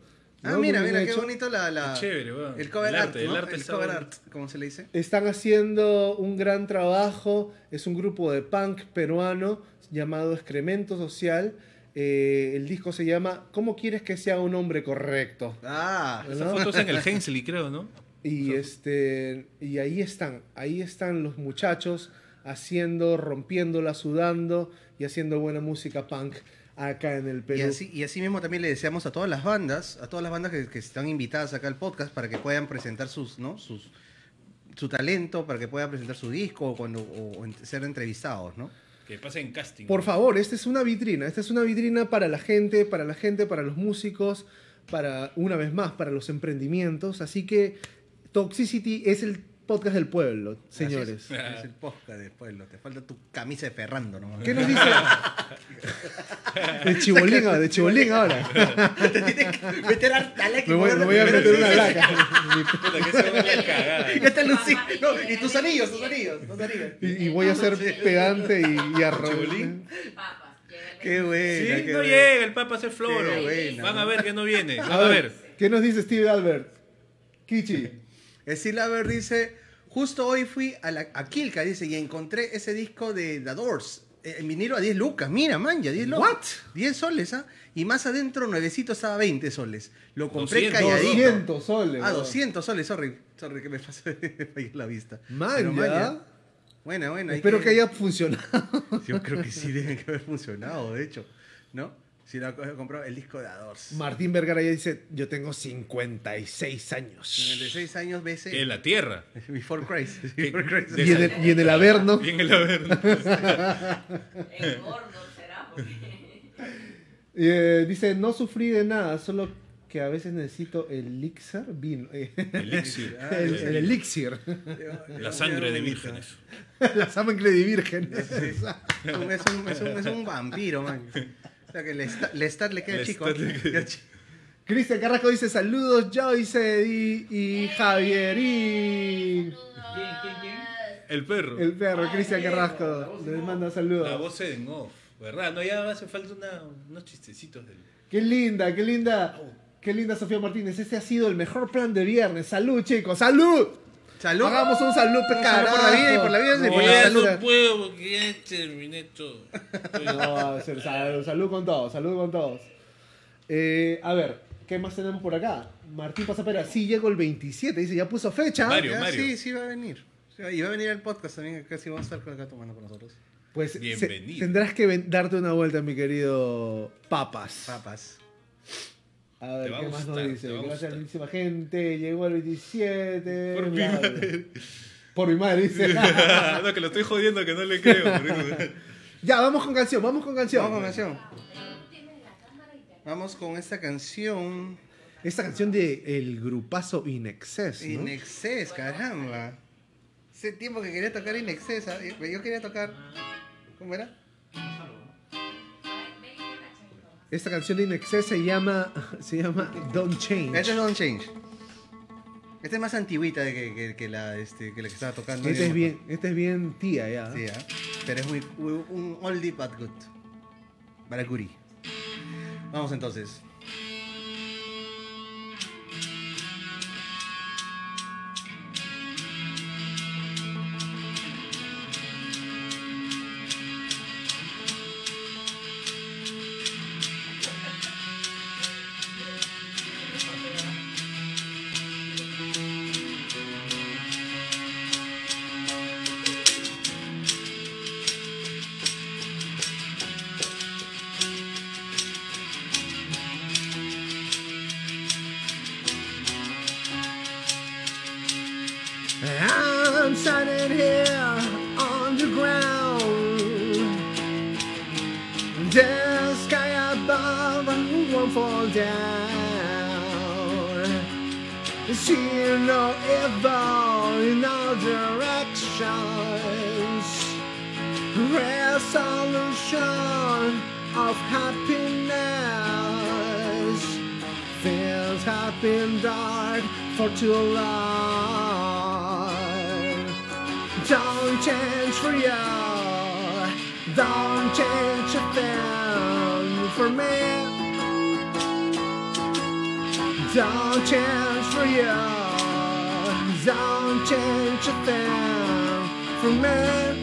Ah, ¿no? mira, mira, qué hecho. bonito la. la Qué chévere, weón. El cover El art. arte, el ¿no? arte el está cover art, ¿cómo se le dice? Están haciendo un gran trabajo, es un grupo de punk peruano llamado Excremento Social. Eh, el disco se llama ¿Cómo quieres que sea un hombre correcto? Ah, Esa foto es en el Hensley, creo, ¿no? Y este y ahí están, ahí están los muchachos haciendo, rompiéndola, sudando y haciendo buena música punk acá en el Perú. Y así, y así mismo también le deseamos a todas las bandas, a todas las bandas que, que están invitadas acá al podcast para que puedan presentar sus, ¿no? sus su talento, para que puedan presentar su disco o cuando o, ser entrevistados, ¿no? Que pasen casting. Por favor, esta es una vitrina, esta es una vitrina para la gente, para la gente, para los músicos, para una vez más para los emprendimientos, así que Toxicity es el podcast del pueblo, señores. Así Es, es el podcast del pueblo. Te falta tu camisa de Ferrando nomás. ¿Qué nos dice? De chibolín, ahora, de chibolín ahora. Te tienes que meter harta Me voy, me voy a meter una laca. Ya está Lucy. No, y tus anillos, tus anillos, tus anillos. Y, y voy a ser pedante y, y arro- Chibolín. El- Qué buena. Sí, qué no buena. llega el Papa a hacer floro. Van a ¿no? ver que no viene. Van A ver. ¿Qué nos dice Steve Albert? Kichi. Steve Albert dice, justo hoy fui a, la, a Kilka, dice, y encontré ese disco de The Doors. eh, En vinilo a 10 lucas, mira, man, ya 10 lucas. What? 10 soles, ¿ah? Y más adentro, nuevecito estaba 20 soles. Lo compré 200. calladito. 200 soles. Ah, weón. 200 soles, sorry. Sorry que me falló la vista. Man, Pero, ya. Buena, buena. hay Espero que haya funcionado. Yo creo que sí deben que haber funcionado, de hecho. ¿No? Si lo he comprado el disco de Adors. Martín Vergara ya dice, yo tengo 56 años. 56 años BC. Que la tierra. Before Christ. Before Christ. Y en el, y en el Averno. Bien el Averno. El gordo será. porque- Eh, dice, no sufrí de nada, solo que a veces necesito elixir vino. Elixir. el, el elixir. La sangre de vírgenes. La sangre de virgen. Es un, es un- es un- es un vampiro, man. O sea que le queda Lestat chico. le queda Queda chico. Cristian Carrasco dice, saludos Joyce y, y Javier y... ¿Quién, quién, quién? El perro. El perro, Cristian Carrasco, les manda La saludos. voz en off. ¿Verdad? No, ya hace falta una- unos chistecitos del. Qué linda, qué linda. Qué linda Sofía Martínez. Este ha sido el mejor plan de viernes. Salud, chicos, salud. Salud. Hagamos un salud, salud carajo. por la vida y por la vida y No, por la ya salud. no- puedo porque ya terminé todo. No, salud con todos, salud con todos. Eh, a ver, ¿qué más tenemos por acá? Martín Pasapera, sí llego el 27, dice, ya puso fecha. Mario. Ya, Sí, sí va a venir. Y va a venir el podcast también, casi vamos a estar con acá tomando con nosotros. Pues se- tendrás que darte una vuelta, mi querido Papas. Papas. A ver, ¿qué más nos dice? Gracias a la gustar. muchísima gente, llegó el 27. Por mi madre. Por mi madre, dice. no, que lo estoy jodiendo, que no le creo. ya, vamos con canción, vamos con canción. Vamos con canción. Vamos con esta canción. Esta canción de el grupazo In Excess, ¿no? In Excess, caramba. Hace tiempo que quería tocar In Excess. yo quería tocar. ¿Cómo era? Esta canción de In Excess se llama, se llama Don't Change. Este es Don't Change. Esta es más antiguita de que, que- que la, este, que la que estaba tocando. Este es bien, este es bien tía ya. Sí, ¿ah? Pero es muy, muy- un oldie but good. Barakuri. Vamos entonces. Standing here on the ground. The sky above won't fall down. See no evil in all directions. Resolution of happiness feels have been dark for too long. Change for you. Don't change a thing for me. Don't change for you. Don't change a thing for me.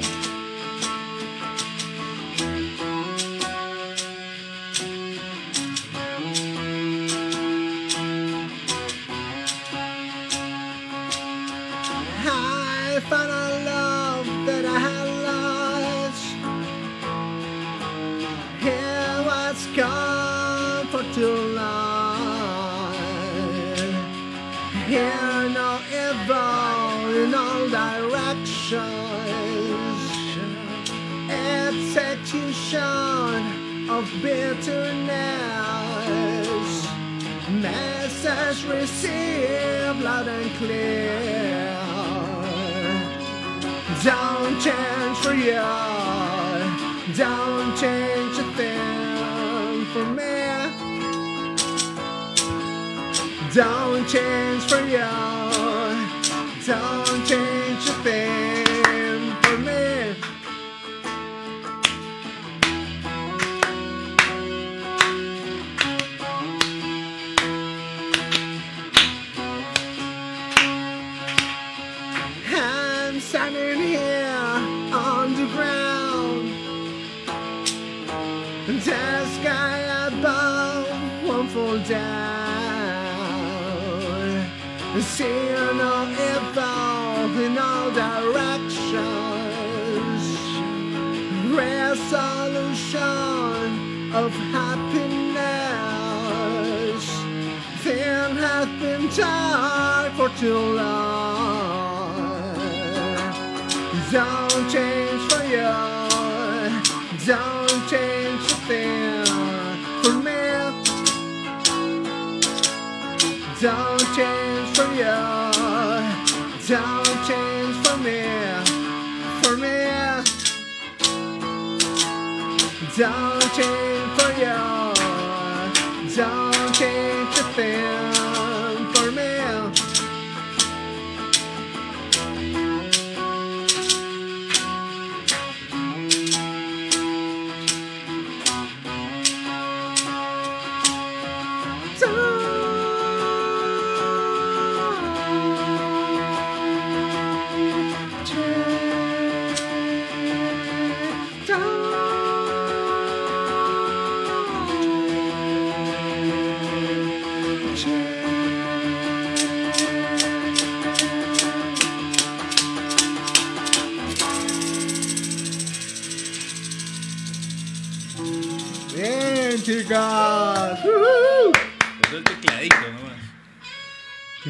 Don't change for you. Don't change a thing for me. I'm standing here on the ground. The sky above won't fall down. Seeing all evolve in all directions. Resolution of happiness. Thing has been tied for too long. Don't change for you. Don't change for me. Don't Don't change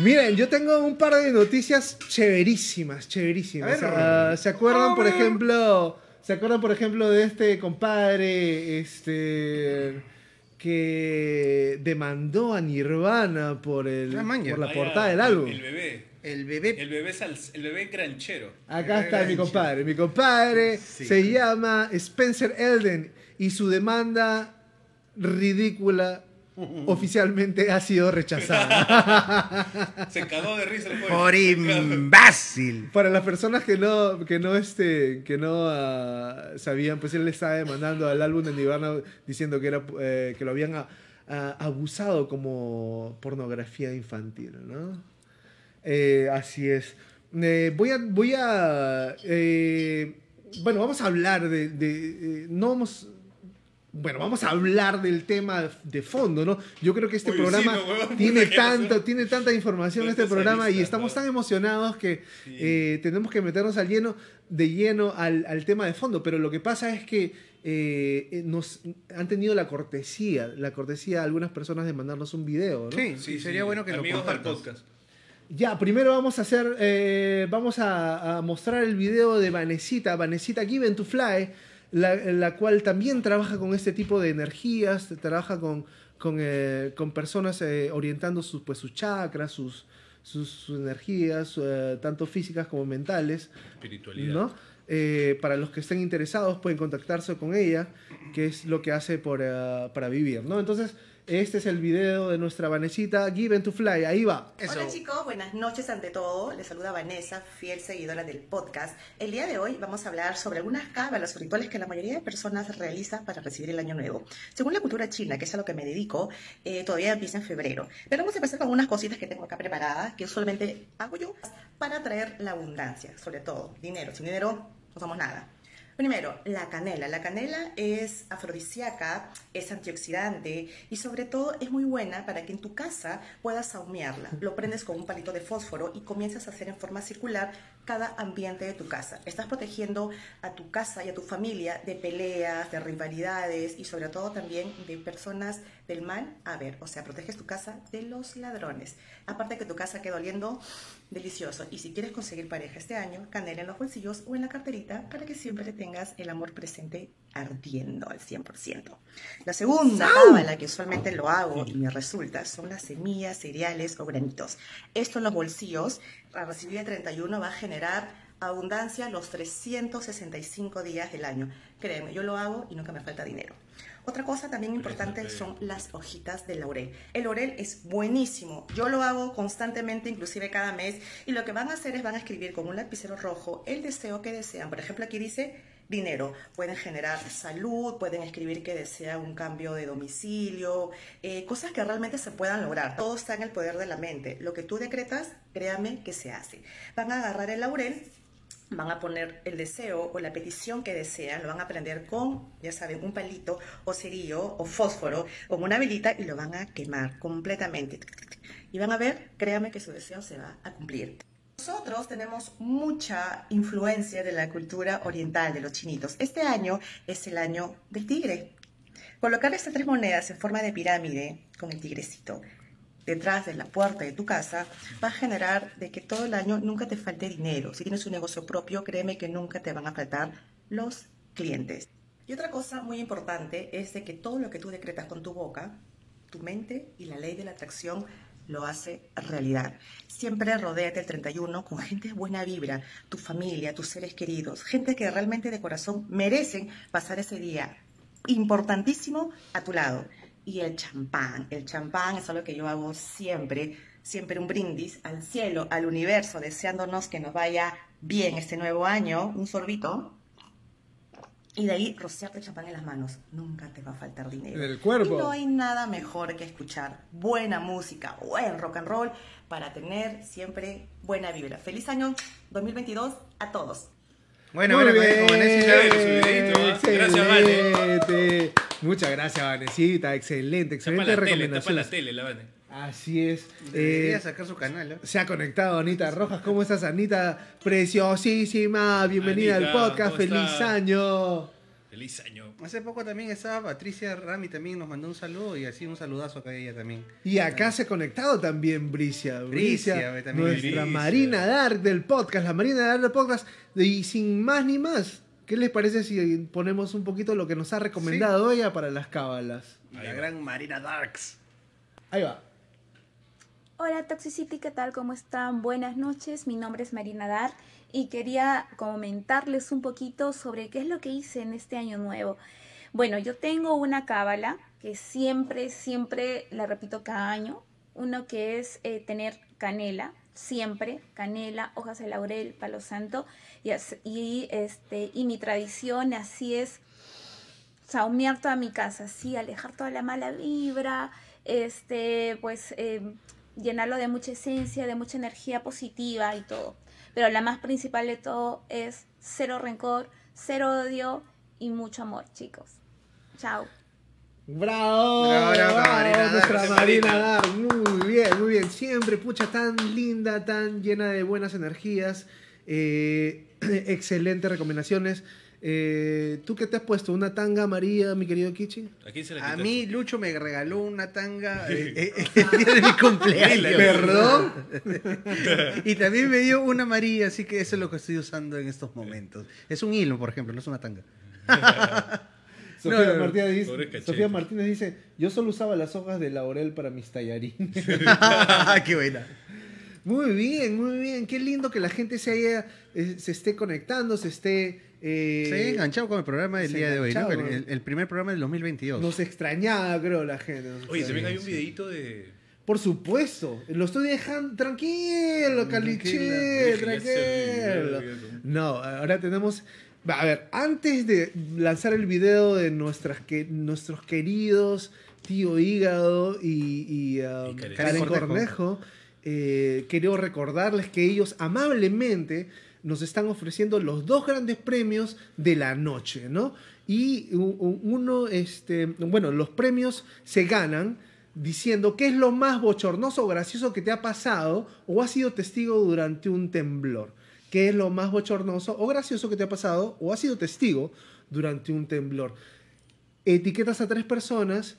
Miren, yo tengo un par de noticias chéverísimas, chéverísimas. Ah, ¿Se acuerdan, por ejemplo, se acuerdan, por ejemplo, de este compadre, este, que demandó a Nirvana por el, Ah, por la Ah, portada del el- álbum? El bebé. El bebé. El bebé, sal- el bebé granchero. Acá está mi compadre. Mi compadre Sí. se llama Spencer Elden y su demanda ridícula oficialmente ha sido rechazada. Se cagó de risa el pobre. Por imbécil. Para las personas que no, que no, este, que no ah, sabían, pues él le estaba demandando al álbum de Nirvana diciendo que, era, eh, que lo habían ah, ah, abusado como pornografía infantil, ¿no? Eh, así es. Eh, voy a, voy a, eh, bueno, vamos a hablar de, de- no vamos, bueno, vamos a hablar del tema de fondo, ¿no? Yo creo que este programa sí, no, huevón, tiene tanto, razón. tiene tanta información No este programa y estamos ¿no? tan emocionados que Sí. eh, tenemos que meternos al lleno, de lleno al, al tema de fondo. Pero lo que pasa es que eh, eh, nos han tenido la cortesía, la cortesía de algunas personas de mandarnos un video, ¿no? Sí, sí, sería bueno que lo Amigos del compartas. podcast. Ya, primero vamos a hacer, eh, vamos a, a mostrar el video de Vanesita, Vanesita Given to Fly, la, la cual también trabaja con este tipo de energías, trabaja con, con, eh, con personas eh, orientando sus, pues, sus chakras, sus, sus, sus energías, eh, tanto físicas como mentales. Espiritualidad. ¿no? Para los que estén interesados pueden contactarse con ella, que es lo que hace por, eh, para vivir, ¿no? Entonces, este es el video de nuestra Vanesita Given to Fly, ahí va. Eso. Hola chicos, buenas noches ante todo. Les saluda Vanessa, fiel seguidora del podcast. El día de hoy vamos a hablar sobre algunas cábalas o rituales que la mayoría de personas realiza para recibir el año nuevo. Según la cultura china, que es a lo que me dedico, eh, todavía empieza en febrero. Pero vamos a empezar con unas cositas que tengo acá preparadas, que usualmente hago yo para traer la abundancia, sobre todo dinero. Sin dinero no somos nada. Primero, la canela. La canela es afrodisíaca, es antioxidante y sobre todo es muy buena para que en tu casa puedas ahumearla. Lo prendes con un palito de fósforo y comienzas a hacer en forma circular cada ambiente de tu casa. Estás protegiendo a tu casa y a tu familia de peleas, de rivalidades y sobre todo también de personas del mal a ver. O sea, proteges tu casa de los ladrones. Aparte que tu casa quede oliendo delicioso. Y si quieres conseguir pareja este año, canela en los bolsillos o en la carterita para que siempre tengas el amor presente ardiendo al 100%. La segunda cábala que usualmente lo hago y me resulta son las semillas, cereales o granitos. Esto en los bolsillos, a recibir el 31 va a generar abundancia los 365 días del año. Créeme, yo lo hago y nunca me falta dinero. Otra cosa también importante son las hojitas de laurel. El laurel es buenísimo. Yo lo hago constantemente, inclusive cada mes. Y lo que van a hacer es van a escribir con un lapicero rojo el deseo que desean. Por ejemplo, aquí dice dinero. Pueden generar salud, pueden escribir que desean un cambio de domicilio, eh, cosas que realmente se puedan lograr. Todo está en el poder de la mente. Lo que tú decretas, créame que se hace. Van a agarrar el laurel van a poner el deseo o la petición que desean, lo van a prender con, ya saben, un palito o cerillo o fósforo o una velita y lo van a quemar completamente. Y van a ver, créanme que su deseo se va a cumplir. Nosotros tenemos mucha influencia de la cultura oriental de los chinitos. Este año es el año del tigre. Colocar estas tres monedas en forma de pirámide con el tigrecito detrás de la puerta de tu casa va a generar de que todo el año nunca te falte dinero. Si tienes un negocio propio, créeme que nunca te van a faltar los clientes. Y otra cosa muy importante es de que todo lo que tú decretas con tu boca, tu mente y la ley de la atracción lo hace realidad. Siempre rodéate el 31 con gente de buena vibra, tu familia, tus seres queridos, gente que realmente de corazón merecen pasar ese día importantísimo a tu lado y el champán. El champán es algo que yo hago siempre, siempre un brindis al cielo, al universo, deseándonos que nos vaya bien este nuevo año, un sorbito. Y de ahí rociarte champán en las manos. Nunca te va a faltar dinero. En el cuerpo. Y no hay nada mejor que escuchar buena música, buen rock and roll, para tener siempre buena vibra. Feliz año 2022 a todos. Bueno, Muy bueno, bien, con Vanessa ya- Chévere su videito, ¿ah? Gracias, Vane. Muchas gracias, Vanesita. Excelente, excelente la tele, tapa la tele. Así es. Debería Eh, sacar su canal, ¿eh? se ha conectado Anita Rojas. ¿Cómo estás, Anita? Preciosísima. Bienvenida Anita, al podcast. ¿cómo Feliz año. Feliz año. Hace poco también estaba Patricia Rami, también nos mandó un saludo y así un saludazo acá a ella también. Y acá se ha conectado también Bricia. Bricia, Bricia, también. nuestra Bricia. Marina Dark del podcast. La Marina Dark del podcast. Y sin más ni más, ¿qué les parece si ponemos un poquito lo que nos ha recomendado ella para las cábalas? La va. gran Marina Darks. Ahí va. Hola Toxicity, ¿qué tal? ¿Cómo están? Buenas noches, mi nombre es Marina Dar y quería comentarles un poquito sobre qué es lo que hice en este año nuevo. Bueno, yo tengo una cábala que siempre, siempre la repito cada año. Uno que es eh, tener canela, siempre, canela, hojas de laurel, palo santo. Y, este, y mi tradición así es saumear toda mi casa, sí, alejar toda la mala vibra, este, pues eh, llenarlo de mucha esencia, de mucha energía positiva y todo. Pero la más principal de todo es cero rencor, cero odio y mucho amor, chicos. Chao. Bravo, Bravo, bravo, bravo, Marina Dar, nuestra Marina. Dar. Muy bien, muy bien. Siempre, pucha, tan linda, tan llena de buenas energías. Eh, excelentes recomendaciones. Eh, ¿Tú qué te has puesto? ¿Una tanga María, mi querido Kichi? ¿A quién se la A quitaste? mí Lucho me regaló una tanga eh, eh, el día de mi cumpleaños. ¿Perdón? y también me dio una María, así que eso es lo que estoy usando en estos momentos. Es un hilo, por ejemplo, no es una tanga. Sofía, No, no, Martínez dice, pobre cachete. Sofía Martínez dice, yo solo usaba las hojas de laurel para mis tallarines. Qué buena. Muy bien, muy bien. Qué lindo que la gente se haya, eh, se esté conectando, se esté... eh, Se ha enganchado con el programa del día de hoy, ¿no? El, el- primer programa del 2022. Nos extrañaba, creo, la gente. nos Oye, también hay un videito de. Por supuesto. Lo estoy dejando tranquilo, Caliche, tranquilo. No, ahora tenemos... A ver, antes de lanzar el video de nuestras que, nuestros queridos tío Hígado y, y, um, Y Karen Karen Cornejo. Eh, quiero recordarles que ellos amablemente nos están ofreciendo los dos grandes premios de la noche, ¿no? Y uno, este, bueno, los premios se ganan diciendo qué es lo más bochornoso o gracioso que te ha pasado o has sido testigo durante un temblor. ¿Qué es lo más bochornoso o gracioso que te ha pasado o has sido testigo durante un temblor? Etiquetas a tres personas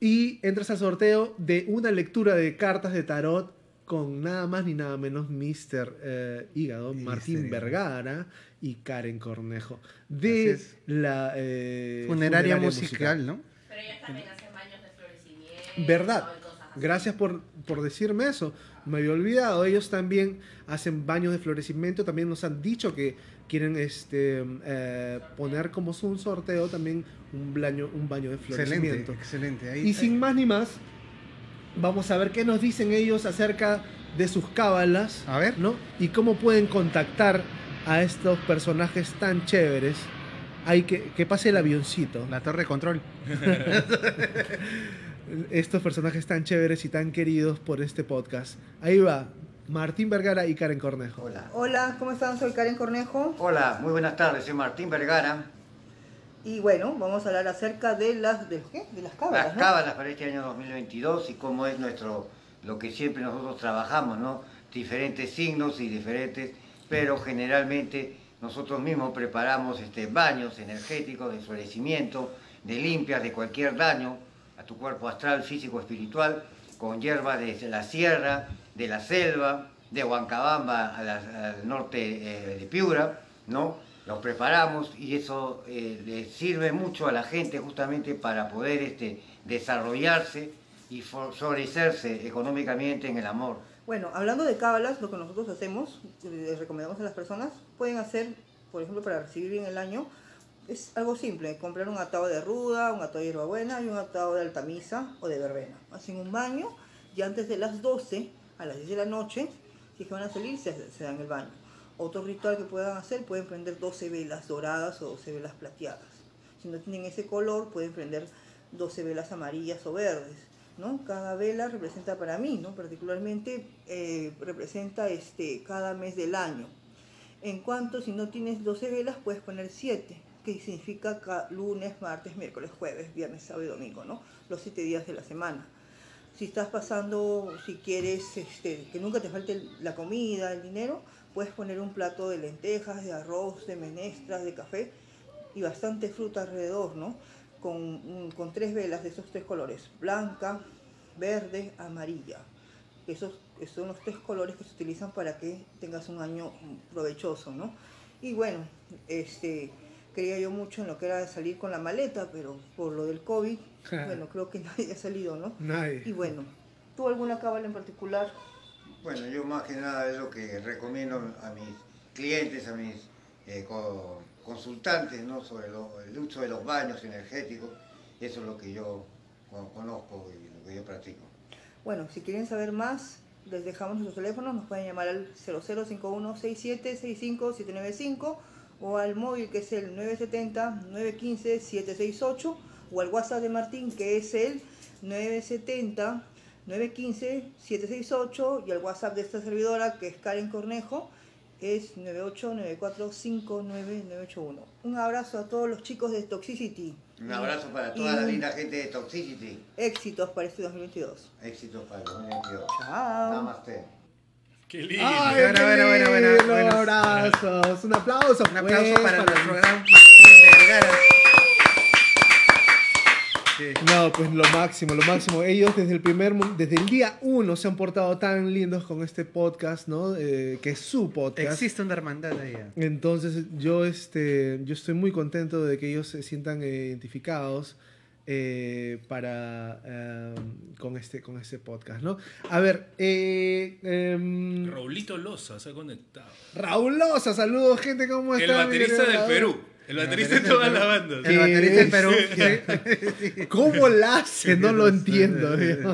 y entras al sorteo de una lectura de cartas de tarot con nada más ni nada menos Mr. eh, Hígado, Martín sí. Vergara y Karen Cornejo de la eh, Funeraria, musical, ¿no? Pero ellos también hacen baños de florecimiento. ¿Verdad? y cosas así. Gracias por, por decirme eso. Me había olvidado. Ellos también hacen baños de florecimiento. También nos han dicho que quieren este, eh, poner como un sorteo también un baño, un baño de Excelente, florecimiento. excelente. Ahí, Y sin más ni más, vamos a ver qué nos dicen ellos acerca de sus cábalas. A ver. ¿no? Y cómo pueden contactar a estos personajes tan chéveres. Hay que, que pase el avioncito. La torre de control. estos personajes tan chéveres y tan queridos por este podcast. Ahí va. Martín Vergara y Karen Cornejo. Hola. Hola, ¿cómo están? Soy Karen Cornejo Hola, muy buenas tardes, soy Martín Vergara. y bueno, vamos a hablar acerca de las de, ¿qué? de las cábalas, Las ¿no? cábalas para este año 2022 y cómo es nuestro, lo que siempre nosotros trabajamos, ¿no? Diferentes signos y diferentes, pero generalmente nosotros mismos preparamos este, baños energéticos de florecimiento, de limpias de cualquier daño tu cuerpo astral, físico, espiritual, con hierbas de la sierra, de la selva, de Huancabamba al norte eh, de Piura, ¿no? Los preparamos y eso eh, le sirve mucho a la gente justamente para poder este, desarrollarse y florecerse económicamente en el amor. Bueno, hablando de cábalas, lo que nosotros hacemos, que les recomendamos a las personas, pueden hacer, por ejemplo, para recibir bien el año, es algo simple, comprar un atado de ruda, un atado de hierbabuena y un atado de altamisa o de verbena. Hacen un baño y antes de las 12, a las 10 de la noche, si es van a salir, se, se dan el baño. Otro ritual que puedan hacer, pueden prender 12 velas doradas o 12 velas plateadas. Si no tienen ese color, pueden prender 12 velas amarillas o verdes. ¿no? Cada vela representa para mí, ¿no? particularmente eh, representa este, cada mes del año. En cuanto si no tienes 12 velas, puedes poner 7, que significa ca- lunes, martes, miércoles, jueves, viernes, sábado y domingo, ¿no? los 7 días de la semana. Si estás pasando, si quieres este, que nunca te falte la comida, el dinero, puedes poner un plato de lentejas, de arroz, de menestras, de café y bastante fruta alrededor, ¿no? Con, un- con tres velas de esos tres colores, blanca, verde, amarilla. Esos, esos son los tres colores que se utilizan para que tengas un año mm, provechoso, ¿no? Y bueno, este, creía yo mucho en lo que era salir con la maleta, pero por lo del COVID, bueno, creo que nadie ha salido, ¿no? Nadie. Y bueno, ¿tú alguna cábala en particular? Bueno, yo más que nada es lo que recomiendo a mis clientes, a mis eh, co- consultantes, ¿no? Sobre lo- el uso de los baños energéticos. Eso es lo que yo co- conozco y lo que yo practico. Bueno, si quieren saber más, les dejamos nuestros teléfonos, nos pueden llamar al 0051-6765-795 o al móvil que es el 970-915-768 o al WhatsApp de Martín que es el 970-915-768 y al WhatsApp de esta servidora que es Karen Cornejo es 98945991. Un abrazo a todos los chicos de Toxicity. Un abrazo para Y toda la linda gente de Toxicity. Éxitos para este 2022. Éxitos para el 2022. Chao. Namaste. Qué lindo. ¡Ay, Bueno, qué bueno, bueno, bueno, bueno. abrazos! Un aplauso. Un aplauso pues, para nuestro el- gran Martín Vergara. Sí. No, pues lo máximo, lo máximo. Ellos desde el primer, desde el día uno se han portado tan lindos con este podcast, ¿no? Eh, que es su podcast. Existe una hermandad ahí. Entonces yo, este, yo estoy muy contento de que ellos se sientan eh, identificados eh, para eh, con este con este podcast, ¿no? A ver, eh, em, Raulito Loza se ha conectado. Raúl Loza, saludos gente, ¿cómo El están? baterista del Perú. El baterista de todas las bandas. El baterista del Perú. ¿Cómo la hace? No lo entiendo. él,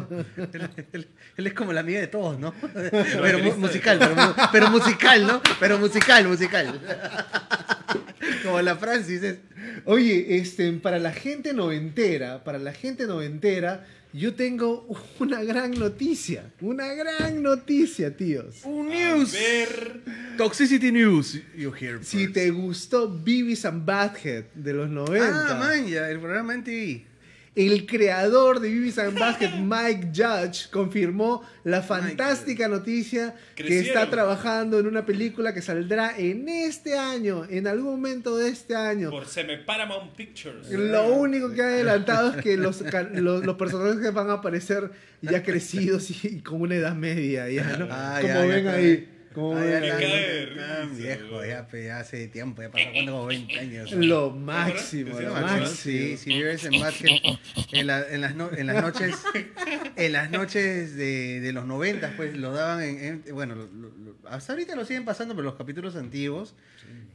él- él es como la amiga de todos, ¿no? Pero mu- musical, pero, mu- pero musical, ¿no? Pero musical, musical. Como la Francis es. Oye, este, para la gente noventera, para la gente noventera, yo tengo una gran noticia. Una gran noticia, tíos. Un news. Toxicity News. You hear Si te gustó Beavis and Butthead de los 90, Ah, man, ya, el programa en TV. El creador de Beavis and Butthead, Mike Judge, confirmó la fantástica noticia que está trabajando en una película que saldrá en este año, en algún momento de este año. Por se me Paramount Pictures. Lo único que ha adelantado es que los, ca- los, los personajes van a aparecer ya crecidos y, y con una edad media, ya, ¿no? Ah, como ya, ven ya. ahí. Como ven ya, viejo, ya, hace tiempo, ya pasó cuando como 20 años. Lo máximo, Sí, lo máximo. Sí, si vives en básquet, en, la- en las, no- en las noches, en las noches de, de los 90, pues lo daban en, en- bueno, lo- lo- lo- hasta ahorita lo siguen pasando, pero los capítulos antiguos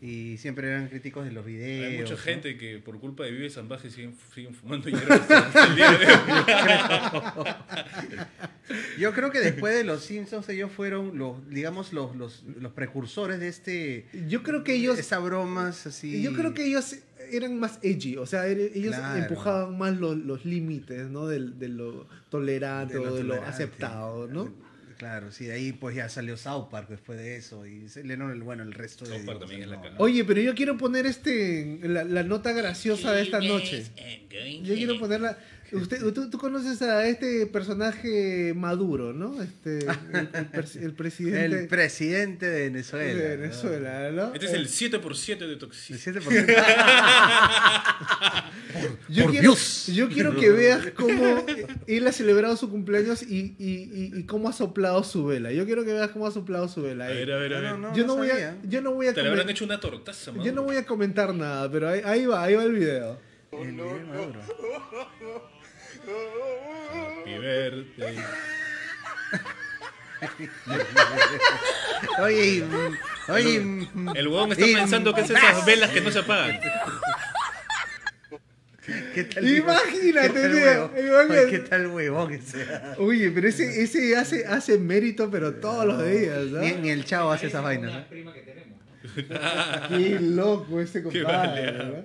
y siempre eran críticos de los videos. Hay mucha ¿no? gente que por culpa de Vive Salvaje siguen, siguen fumando hierbas hasta el día de hoy. Yo creo que después de los Simpsons ellos fueron los, digamos, los, los, los precursores de este, Yo creo que ellos, esa bromas así. yo creo que ellos eran más edgy, o sea, er- ellos Claro. empujaban más los, los límites, ¿no? De, de lo tolerante De lo o de lo tolerante. aceptado, ¿no? Claro, sí, de ahí pues ya salió South Park después de eso. Y Lennon, el- bueno, el resto de. South Park dibujos también es la. Oye, pero yo quiero poner este la, la nota graciosa de esta noche. Yo quiero ponerla. Usted, tú, tú conoces a este personaje Maduro, ¿no? Este, el, el pres- el presidente El presidente de Venezuela. de Venezuela, ¿no? Este es el 7 por 7 de toxicidad. El 7%. Yo Por quiero, Dios. yo quiero que veas cómo él ha celebrado su cumpleaños y, y- y- y cómo ha soplado su vela. Yo quiero que veas cómo ha soplado su vela. A ahí. ver, a ver, a ver. yo, no voy a, yo no voy a Te le habrán hecho una tortaza, yo no voy a comentar nada, pero ahí, ahí va, ahí va el video. Happy birthday. Oye, oye, El huevón está pensando que es esas velas que no se apagan. ¿Qué tal Imagínate, ¿Qué tal tío, huevón? ¿Qué tal huevón ese? Oye, pero ese, ese hace, hace mérito, pero todos los días, ¿no? Ni, ni el chavo hace esas vainas. ¿no? Qué loco ese Qué compadre.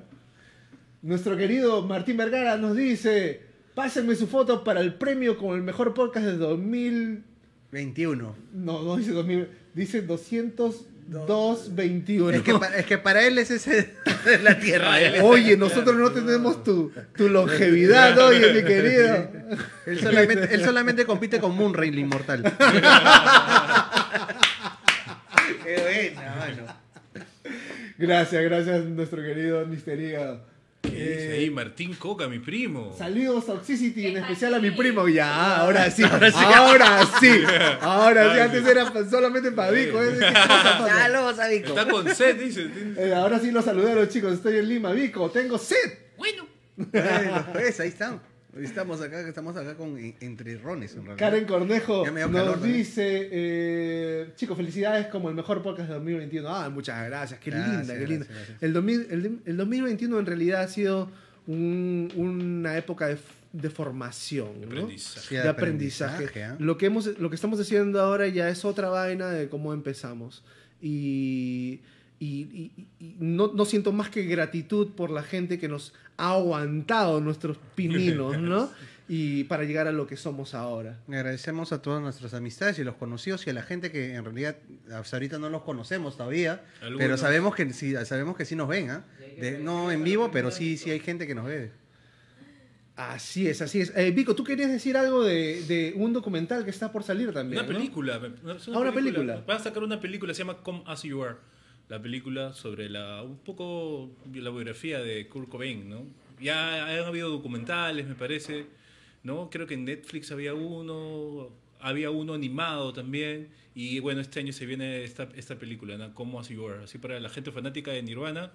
Nuestro querido Martín Vergara nos dice: Pásenme su foto para el premio como el mejor podcast de 2000. 21. No, no dice 2000, dice 202 21. Es que, pa- es que para él es ese de la tierra. es- Oye, nosotros no tenemos tu, tu longevidad, oye, mi querido. Él solamente, él solamente compite con Moonray, el inmortal. Qué buena, mano. Gracias, gracias, nuestro querido Mister Hígado. ¿Qué dice Eh, ahí Martín Coca, mi primo? Saludos Toxicity, en especial a mi primo. Ya, Ah, ahora sí, ahora sí, ahora sí. Antes era solamente para Vico. ¿eh? ¿Qué cosa pasa? Saludos a Vico. Está con sed, dice. Eh, ahora sí los saludé a los chicos. Estoy en Lima, Vico. Tengo sed. Bueno. Bueno, pues ahí están. Estamos acá, estamos acá con en- entre rones. en realidad. Karen Cornejo nos dice, eh, chicos, felicidades como el mejor podcast de 2021. Ah, muchas gracias, qué Gracias, linda, qué linda. gracias, gracias. El, 2000 el, el 2021 en realidad ha sido un- una época de, de formación, ¿no? Aprendizaje. De de aprendizaje. aprendizaje, ¿ah? Lo, que hemos, lo que estamos haciendo ahora ya es otra vaina de cómo empezamos. Y, y- y- y no, no siento más que gratitud por la gente que nos ha aguantado nuestros pininos, ¿no? Y para llegar a lo que somos ahora. Agradecemos a todas nuestras amistades y los conocidos y a la gente que en realidad hasta ahorita no los conocemos todavía, Algunos. pero sabemos que sí, sabemos que sí nos ven, ¿ah? De- no en vivo, pero sí, sí hay gente que nos ve. Así es, así es. Eh, Vico, tú querías decir algo de, de un documental que está por salir también. Una ¿no? película. es Ah, una película. Van a sacar una película, se llama Come As You Are. La película sobre la un poco la biografía de Kurt Cobain, ¿no? Ya han habido documentales, me parece, ¿no? Creo que en Netflix había uno, había uno animado también. Y bueno, este año se viene esta, esta película, ¿no? Come As You Are. Así para la gente fanática de Nirvana,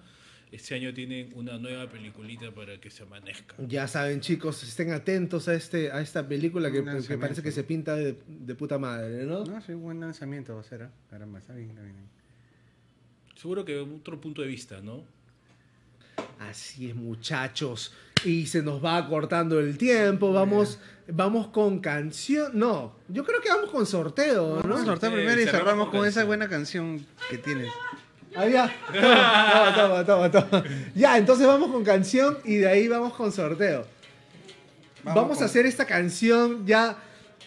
este año tienen una nueva peliculita para que se amanezca. Ya saben, chicos, estén atentos a este a esta película que, que parece que se pinta de, de puta madre, ¿no? No, sí, un buen lanzamiento va a ser, ¿ah? Caramba, está bien, está bien. Seguro que otro punto de vista, ¿no? Así es, muchachos. Y se nos va cortando el tiempo. Vamos, vamos con canción. No, yo creo que vamos con sorteo, ¿no? Vamos a sortear Sí, primero y cerramos con con esa buena canción que tienes. Ah, ya. Toma, toma, toma, toma. Ya, entonces vamos con canción y de ahí vamos con sorteo. Vamos, Vamos a con- hacer esta canción ya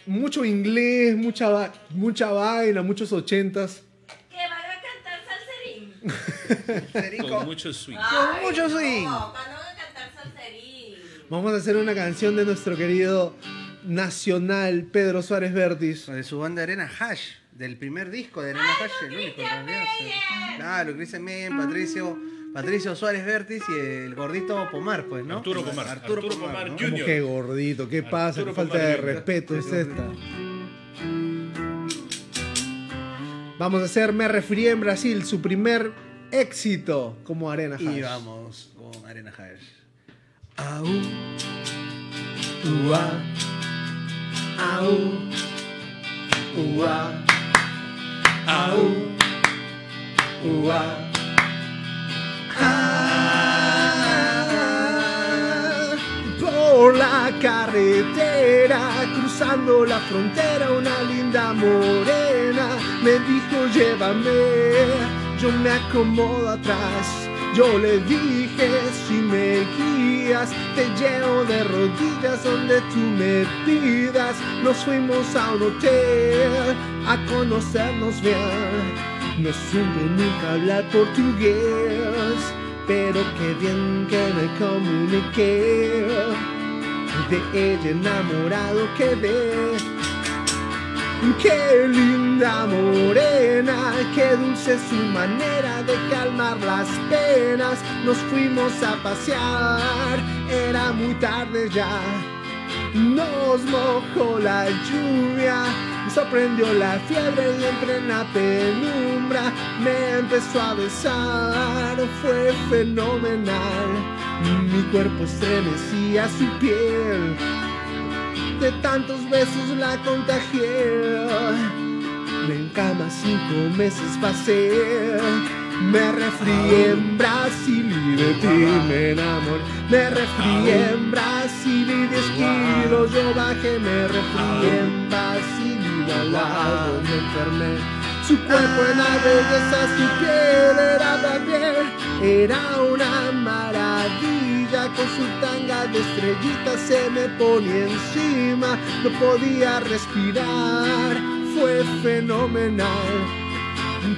mucho inglés, mucha, mucha vaina, muchos ochentas. Que van a cantar salserín. Con mucho swing. Ay, mucho swing. No, cuando van a cantar salserín. Vamos a hacer una canción de nuestro querido nacional Pedro Suárez Vértiz. De su banda Arena Hash, del primer disco de Arena Hash, el único en realidad. Claro, Cristian Men, Patricio, Patricio Suárez Vértiz y el gordito Pomar, pues, ¿no? Arturo Pomar, Arturo Pomar. Como que gordito, ¿qué pasa? Arturo ¿Qué falta de Pomar. respeto es esta? Vamos a hacer Me Referí en Brasil, su primer éxito como Arena Y Hash. vamos con Arena Hash. Au, ua, au, ua, au, ua. Ah, por la carretera, cruzando la frontera, una linda morena me dijo llévame, yo me acomodo atrás, Yo le dije, si me guías, te llevo de rodillas donde tú me pidas. Nos fuimos a un hotel a conocernos bien. No supe nunca hablar portugués, pero qué bien que me comuniqué. De ella enamorado quedé. Qué linda morena, qué dulce su manera de calmar las penas. Nos fuimos a pasear, era muy tarde ya. Nos mojó la lluvia, sorprendió la fiebre y en la penumbra me empezó a besar. Fue fenomenal, mi cuerpo estremecía su piel de tantos besos la contagié. En cama cinco meses pasé. Me resfrié en Brasil y de ti me enamoré. Me resfrié en Brasil y 10 kilos yo bajé. Me resfrié en Brasil y de al lado me enfermé. Su cuerpo era belleza, su piel era también, era una maravilla. Con su tanga de estrellitas se me ponía encima, no podía respirar, fue fenomenal.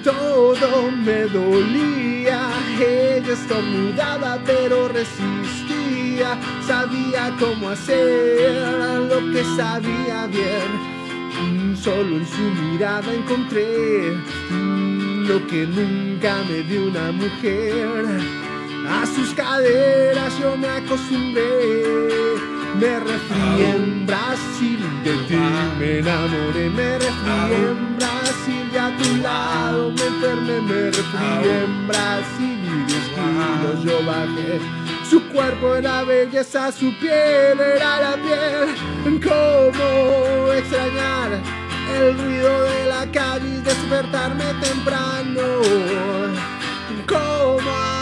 Todo me dolía, ella estornudaba pero resistía, sabía cómo hacer lo que sabía bien. Mm, Solo en su mirada encontré mm, lo que nunca me dio una mujer. A sus caderas yo me acostumbré. Me resfrié en Brasil, de ti me enamoré. Me resfrié en Brasil y a tu lado me enfermé. Me resfrié en Brasil y 10 kilos yo bajé. Su cuerpo era belleza, su piel era la piel. ¿Cómo extrañar el ruido de la calle y despertarme temprano? ¿Cómo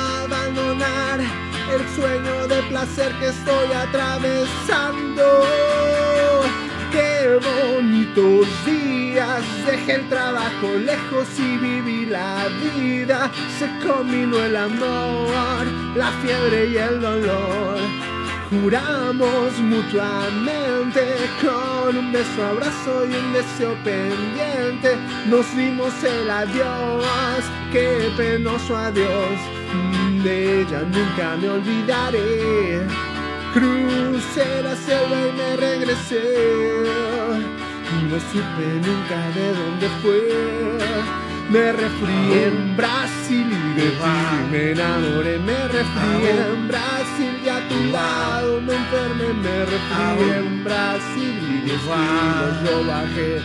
abandonar el sueño de placer que estoy atravesando? Qué bonitos días, dejé el trabajo lejos y viví la vida. Se combinó el amor, la fiebre y el dolor. Juramos mutuamente con un beso, abrazo y un deseo pendiente. Nos dimos el adiós, qué penoso adiós. De ella nunca me olvidaré. Crucé la selva y me regresé. No supe nunca de dónde fue. Me resfrié en Brasil y de ti me enamoré. Me resfrié en Brasil y a tu lado me enfermé. Me resfrié en Brasil y diez kilos yo bajé.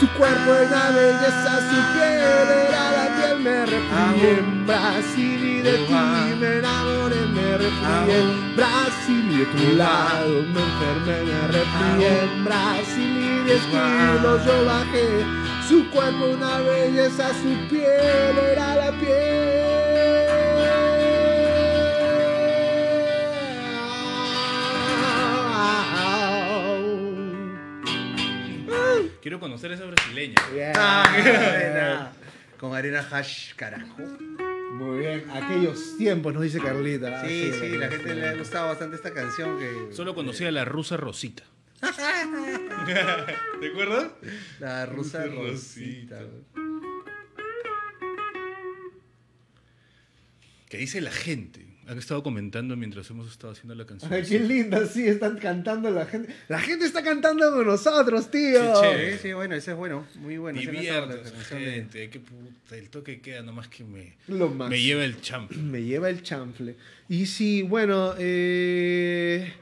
Tu cuerpo era belleza, su piel era la. Me resfrié en Brasil y de ti me enamoré. Me resfrié en Brasil y de tu lado me enfermé. Me resfrié en Brasil y diez kilos yo bajé. Su cuerpo una belleza, su piel era la piel. Quiero conocer a esa brasileña. Ah, qué buena. Con arena hash, carajo. Muy bien, aquellos tiempos, nos dice Carlita. Sí, Ah, sí, la gente le ha gustado bastante esta canción que... Solo conocía a la rusa Rosita. ¿Te acuerdas? La rusa Rosita. Rosita. ¿Qué dice la gente? Han estado comentando mientras hemos estado haciendo la canción. Ay, qué linda, sí, están cantando la gente. La gente está cantando con nosotros, tío. Sí, sí, bueno, ese es bueno, muy bueno. la canción de- gente. Qué puta, el toque queda nomás que me, Lo me lleva el champ. Me lleva el chanfle. Y sí, bueno, eh,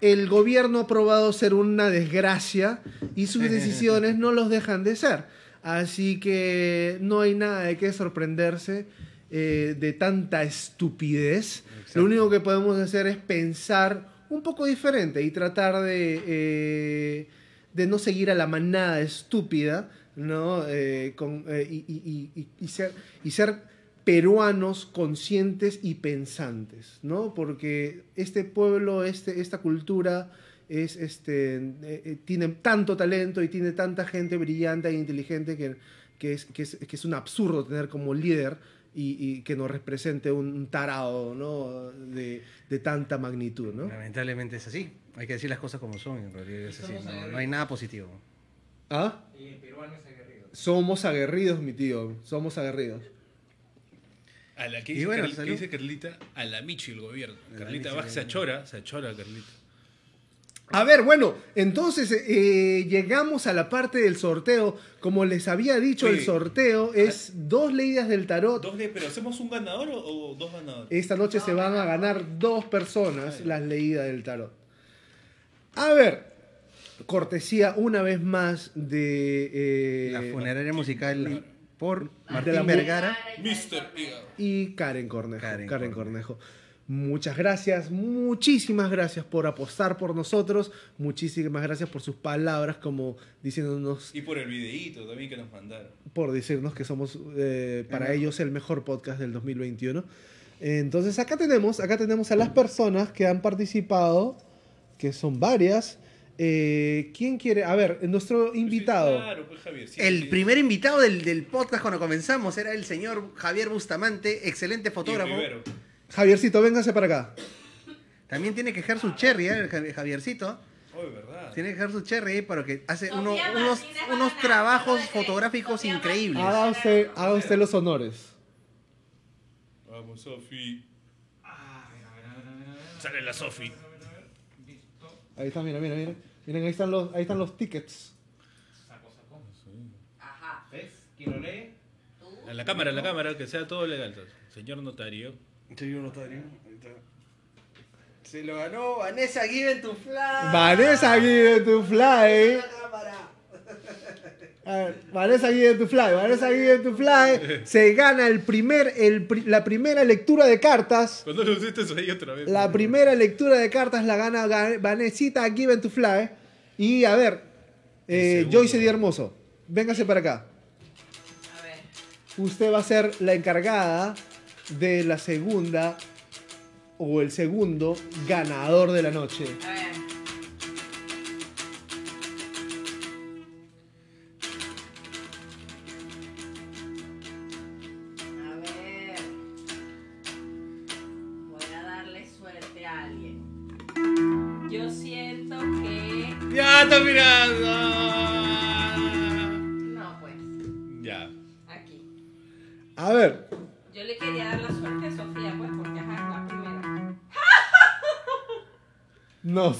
el gobierno ha probado ser una desgracia y sus decisiones no los dejan de ser. Así que no hay nada de qué sorprenderse eh, de tanta estupidez. Lo único que podemos hacer es pensar un poco diferente y tratar de, eh, de no seguir a la manada estúpida, ¿no? Eh, con, y, y- y- y ser, y ser peruanos conscientes y pensantes, ¿no? Porque este pueblo, este, esta cultura es, este, eh, tiene tanto talento y tiene tanta gente brillante e inteligente que, que, es, que, es, que es un absurdo tener como líder y, y que nos represente un tarado, ¿no? De, de tanta magnitud, ¿no? Lamentablemente es así. Hay que decir las cosas como son, en realidad es así. No, no hay nada positivo. ¿Ah? Y el peruano es aguerrido. Somos aguerridos, mi tío. Somos aguerridos. A la que dice, bueno, Carl- que dice Carlita, a la Michi el gobierno. Carlita Michi va, se achora, se achora Carlita. A ver, bueno, entonces eh, llegamos a la parte del sorteo. Como les había dicho, el sorteo es dos leídas del tarot. Dos de, ¿Pero hacemos un ganador o, o dos ganadores? Esta noche se van a ganar dos personas las leídas del tarot. A ver, cortesía una vez más de... eh, La funeraria musical por de la Martín Vergara. Mr. Hígado. y Karen Cornejo. Karen, Karen Cornejo. Muchas gracias, muchísimas gracias por apostar por nosotros, muchísimas gracias por sus palabras como diciéndonos, Y por el videíto también que nos mandaron. por decirnos que somos eh, para Ajá. ellos el mejor podcast del 2021. Entonces acá tenemos, acá tenemos a las personas que han participado, que son varias. Eh, ¿Quién quiere? A ver, nuestro invitado. Claro, pues Javier. sí, El sí. primer invitado del, del podcast cuando comenzamos era el señor Javier Bustamante, excelente Y fotógrafo. Javiercito, véngase para acá. También tiene que dejar su cherry, ¿eh? el Javiercito. Oh, de verdad. Tiene que dejar su cherry ahí para que hace uno- unos, unos trabajos fotográficos increíbles. Haga usted, haga usted los honores. Vamos, Sofi. Ah, a ver, a ver, a ver, a ver, a ver. Sale la Sofi. A ver, a ver, a ver. Listo. Ahí está, mira, mira, mira. Miren, ahí están los, ahí están los tickets. Saco, saco. Ajá. ¿Ves? ¿Quién lo lee? A la cámara, a la cámara, que sea todo legal. Señor notario. Notario. ahí está. Se lo ganó Vanessa Given to Fly. Vanessa Give to Fly. A ver, Vanessa Give to Fly. Vanessa Give to Fly. Se gana el primer, el, la primera lectura de cartas. Cuando lo hiciste eso ahí otra vez. La primera lectura de cartas la gana Ga- Vanesita Given to Fly. Y a ver, eh. Joyce Di Hermoso, véngase para acá. A ver. Usted va a ser la encargada de la segunda o el segundo ganador de la noche.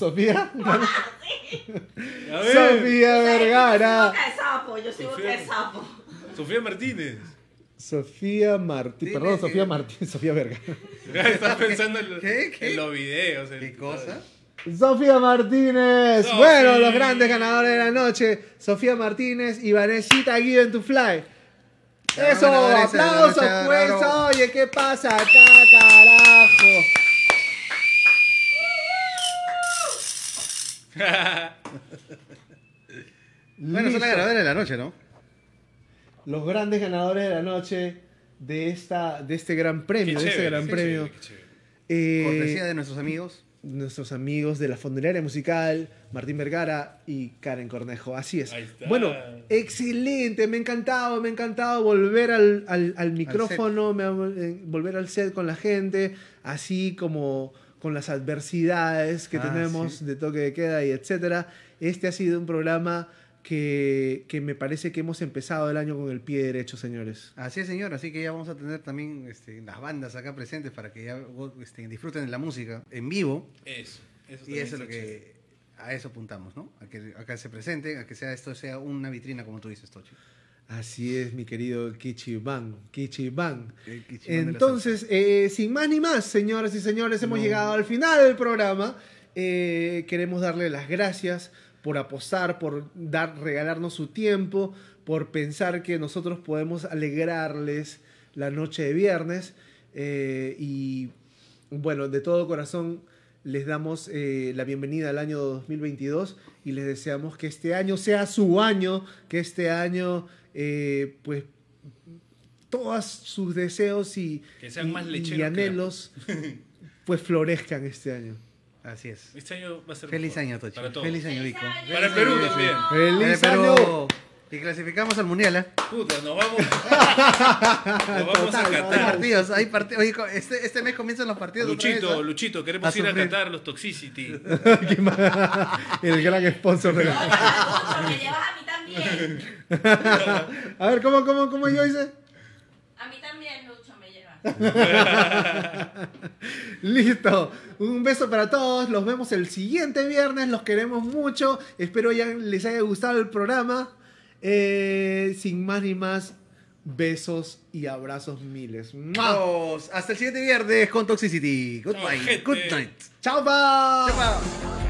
Sofía. Ver. Sofía Yo Vergara. soy boca de sapo, yo soy boca de sapo. Sofía Martínez. Sofía Martín, Dile perdón, que- Sofía Martín, Sofía Vergara. Estás pensando en, lo- ¿Qué? ¿Qué? en los videos. en- ¿Qué cosa? Sofía Martínez. Bueno, los grandes ganadores de la noche. Sofía Martínez y Vanesita Given to Fly. Eso, aplausos pues. Oye, ¿qué pasa acá, carajo? Bueno, son las ganadoras de la noche, ¿no? Los grandes ganadores de la noche de esta de este gran premio, Qué de este chévere, gran qué premio. chévere, qué chévere. Eh, Cortesía de nuestros amigos. nuestros amigos de la Fondenaria Musical, Martín Vergara y Karen Cornejo. Así es. Ahí está. Bueno, excelente, me ha encantado, me ha encantado volver al, al- al micrófono, me ha- eh, volver al set con la gente, así como con las adversidades que Ah, tenemos sí. de toque de queda y etcétera. Este ha sido un programa que, que me parece que hemos empezado el año con el pie derecho, señores. Así es, señor. Así que ya vamos a tener también este, las bandas acá presentes para que ya este, disfruten de la música en vivo. Eso. eso Y también eso es lo que a eso apuntamos, ¿no? A que, a que se presenten, a que sea esto sea una vitrina, como tú dices, Tochi. Así es, mi querido Kichiban. Kichiban. Entonces, eh, sin más ni más, señoras y señores, hemos No. llegado al final del programa. Eh, queremos darle las gracias por apostar, por dar, regalarnos su tiempo, por pensar que nosotros podemos alegrarles la noche de viernes. Eh, y bueno, de todo corazón les damos eh, la bienvenida al año 2022 y les deseamos que este año sea su año, que este año, eh, pues, todos sus deseos y, Que sean y- más y anhelos, pues, florezcan este año. Así es. Este año va a ser Feliz mejor año, Tochi. Para todos. Feliz año, Vico. Para el Perú también. ¡Feliz año! Perú. Y clasificamos al mundial, ¿eh? Puta, nos vamos. nos vamos Total, a Hay Qatar. partidos, hay partidos. Oye, este, este mes comienzan los partidos. otra Luchito, vez. Luchito, queremos A ir a. Qatar los Toxicity. El gran sponsor de la... Llevas a mí también. A ver, ¿cómo, cómo, cómo yo hice? A mí también, Lucho, me llevas. Listo. Un beso para todos. Los vemos el siguiente viernes. Los queremos mucho. Espero ya les haya gustado el programa. Eh, sin más ni más, besos y abrazos miles. ¡Mua! Vamos, hasta el siguiente viernes con Toxicity. Good night. Good night. ¡Chao, pa! Chao.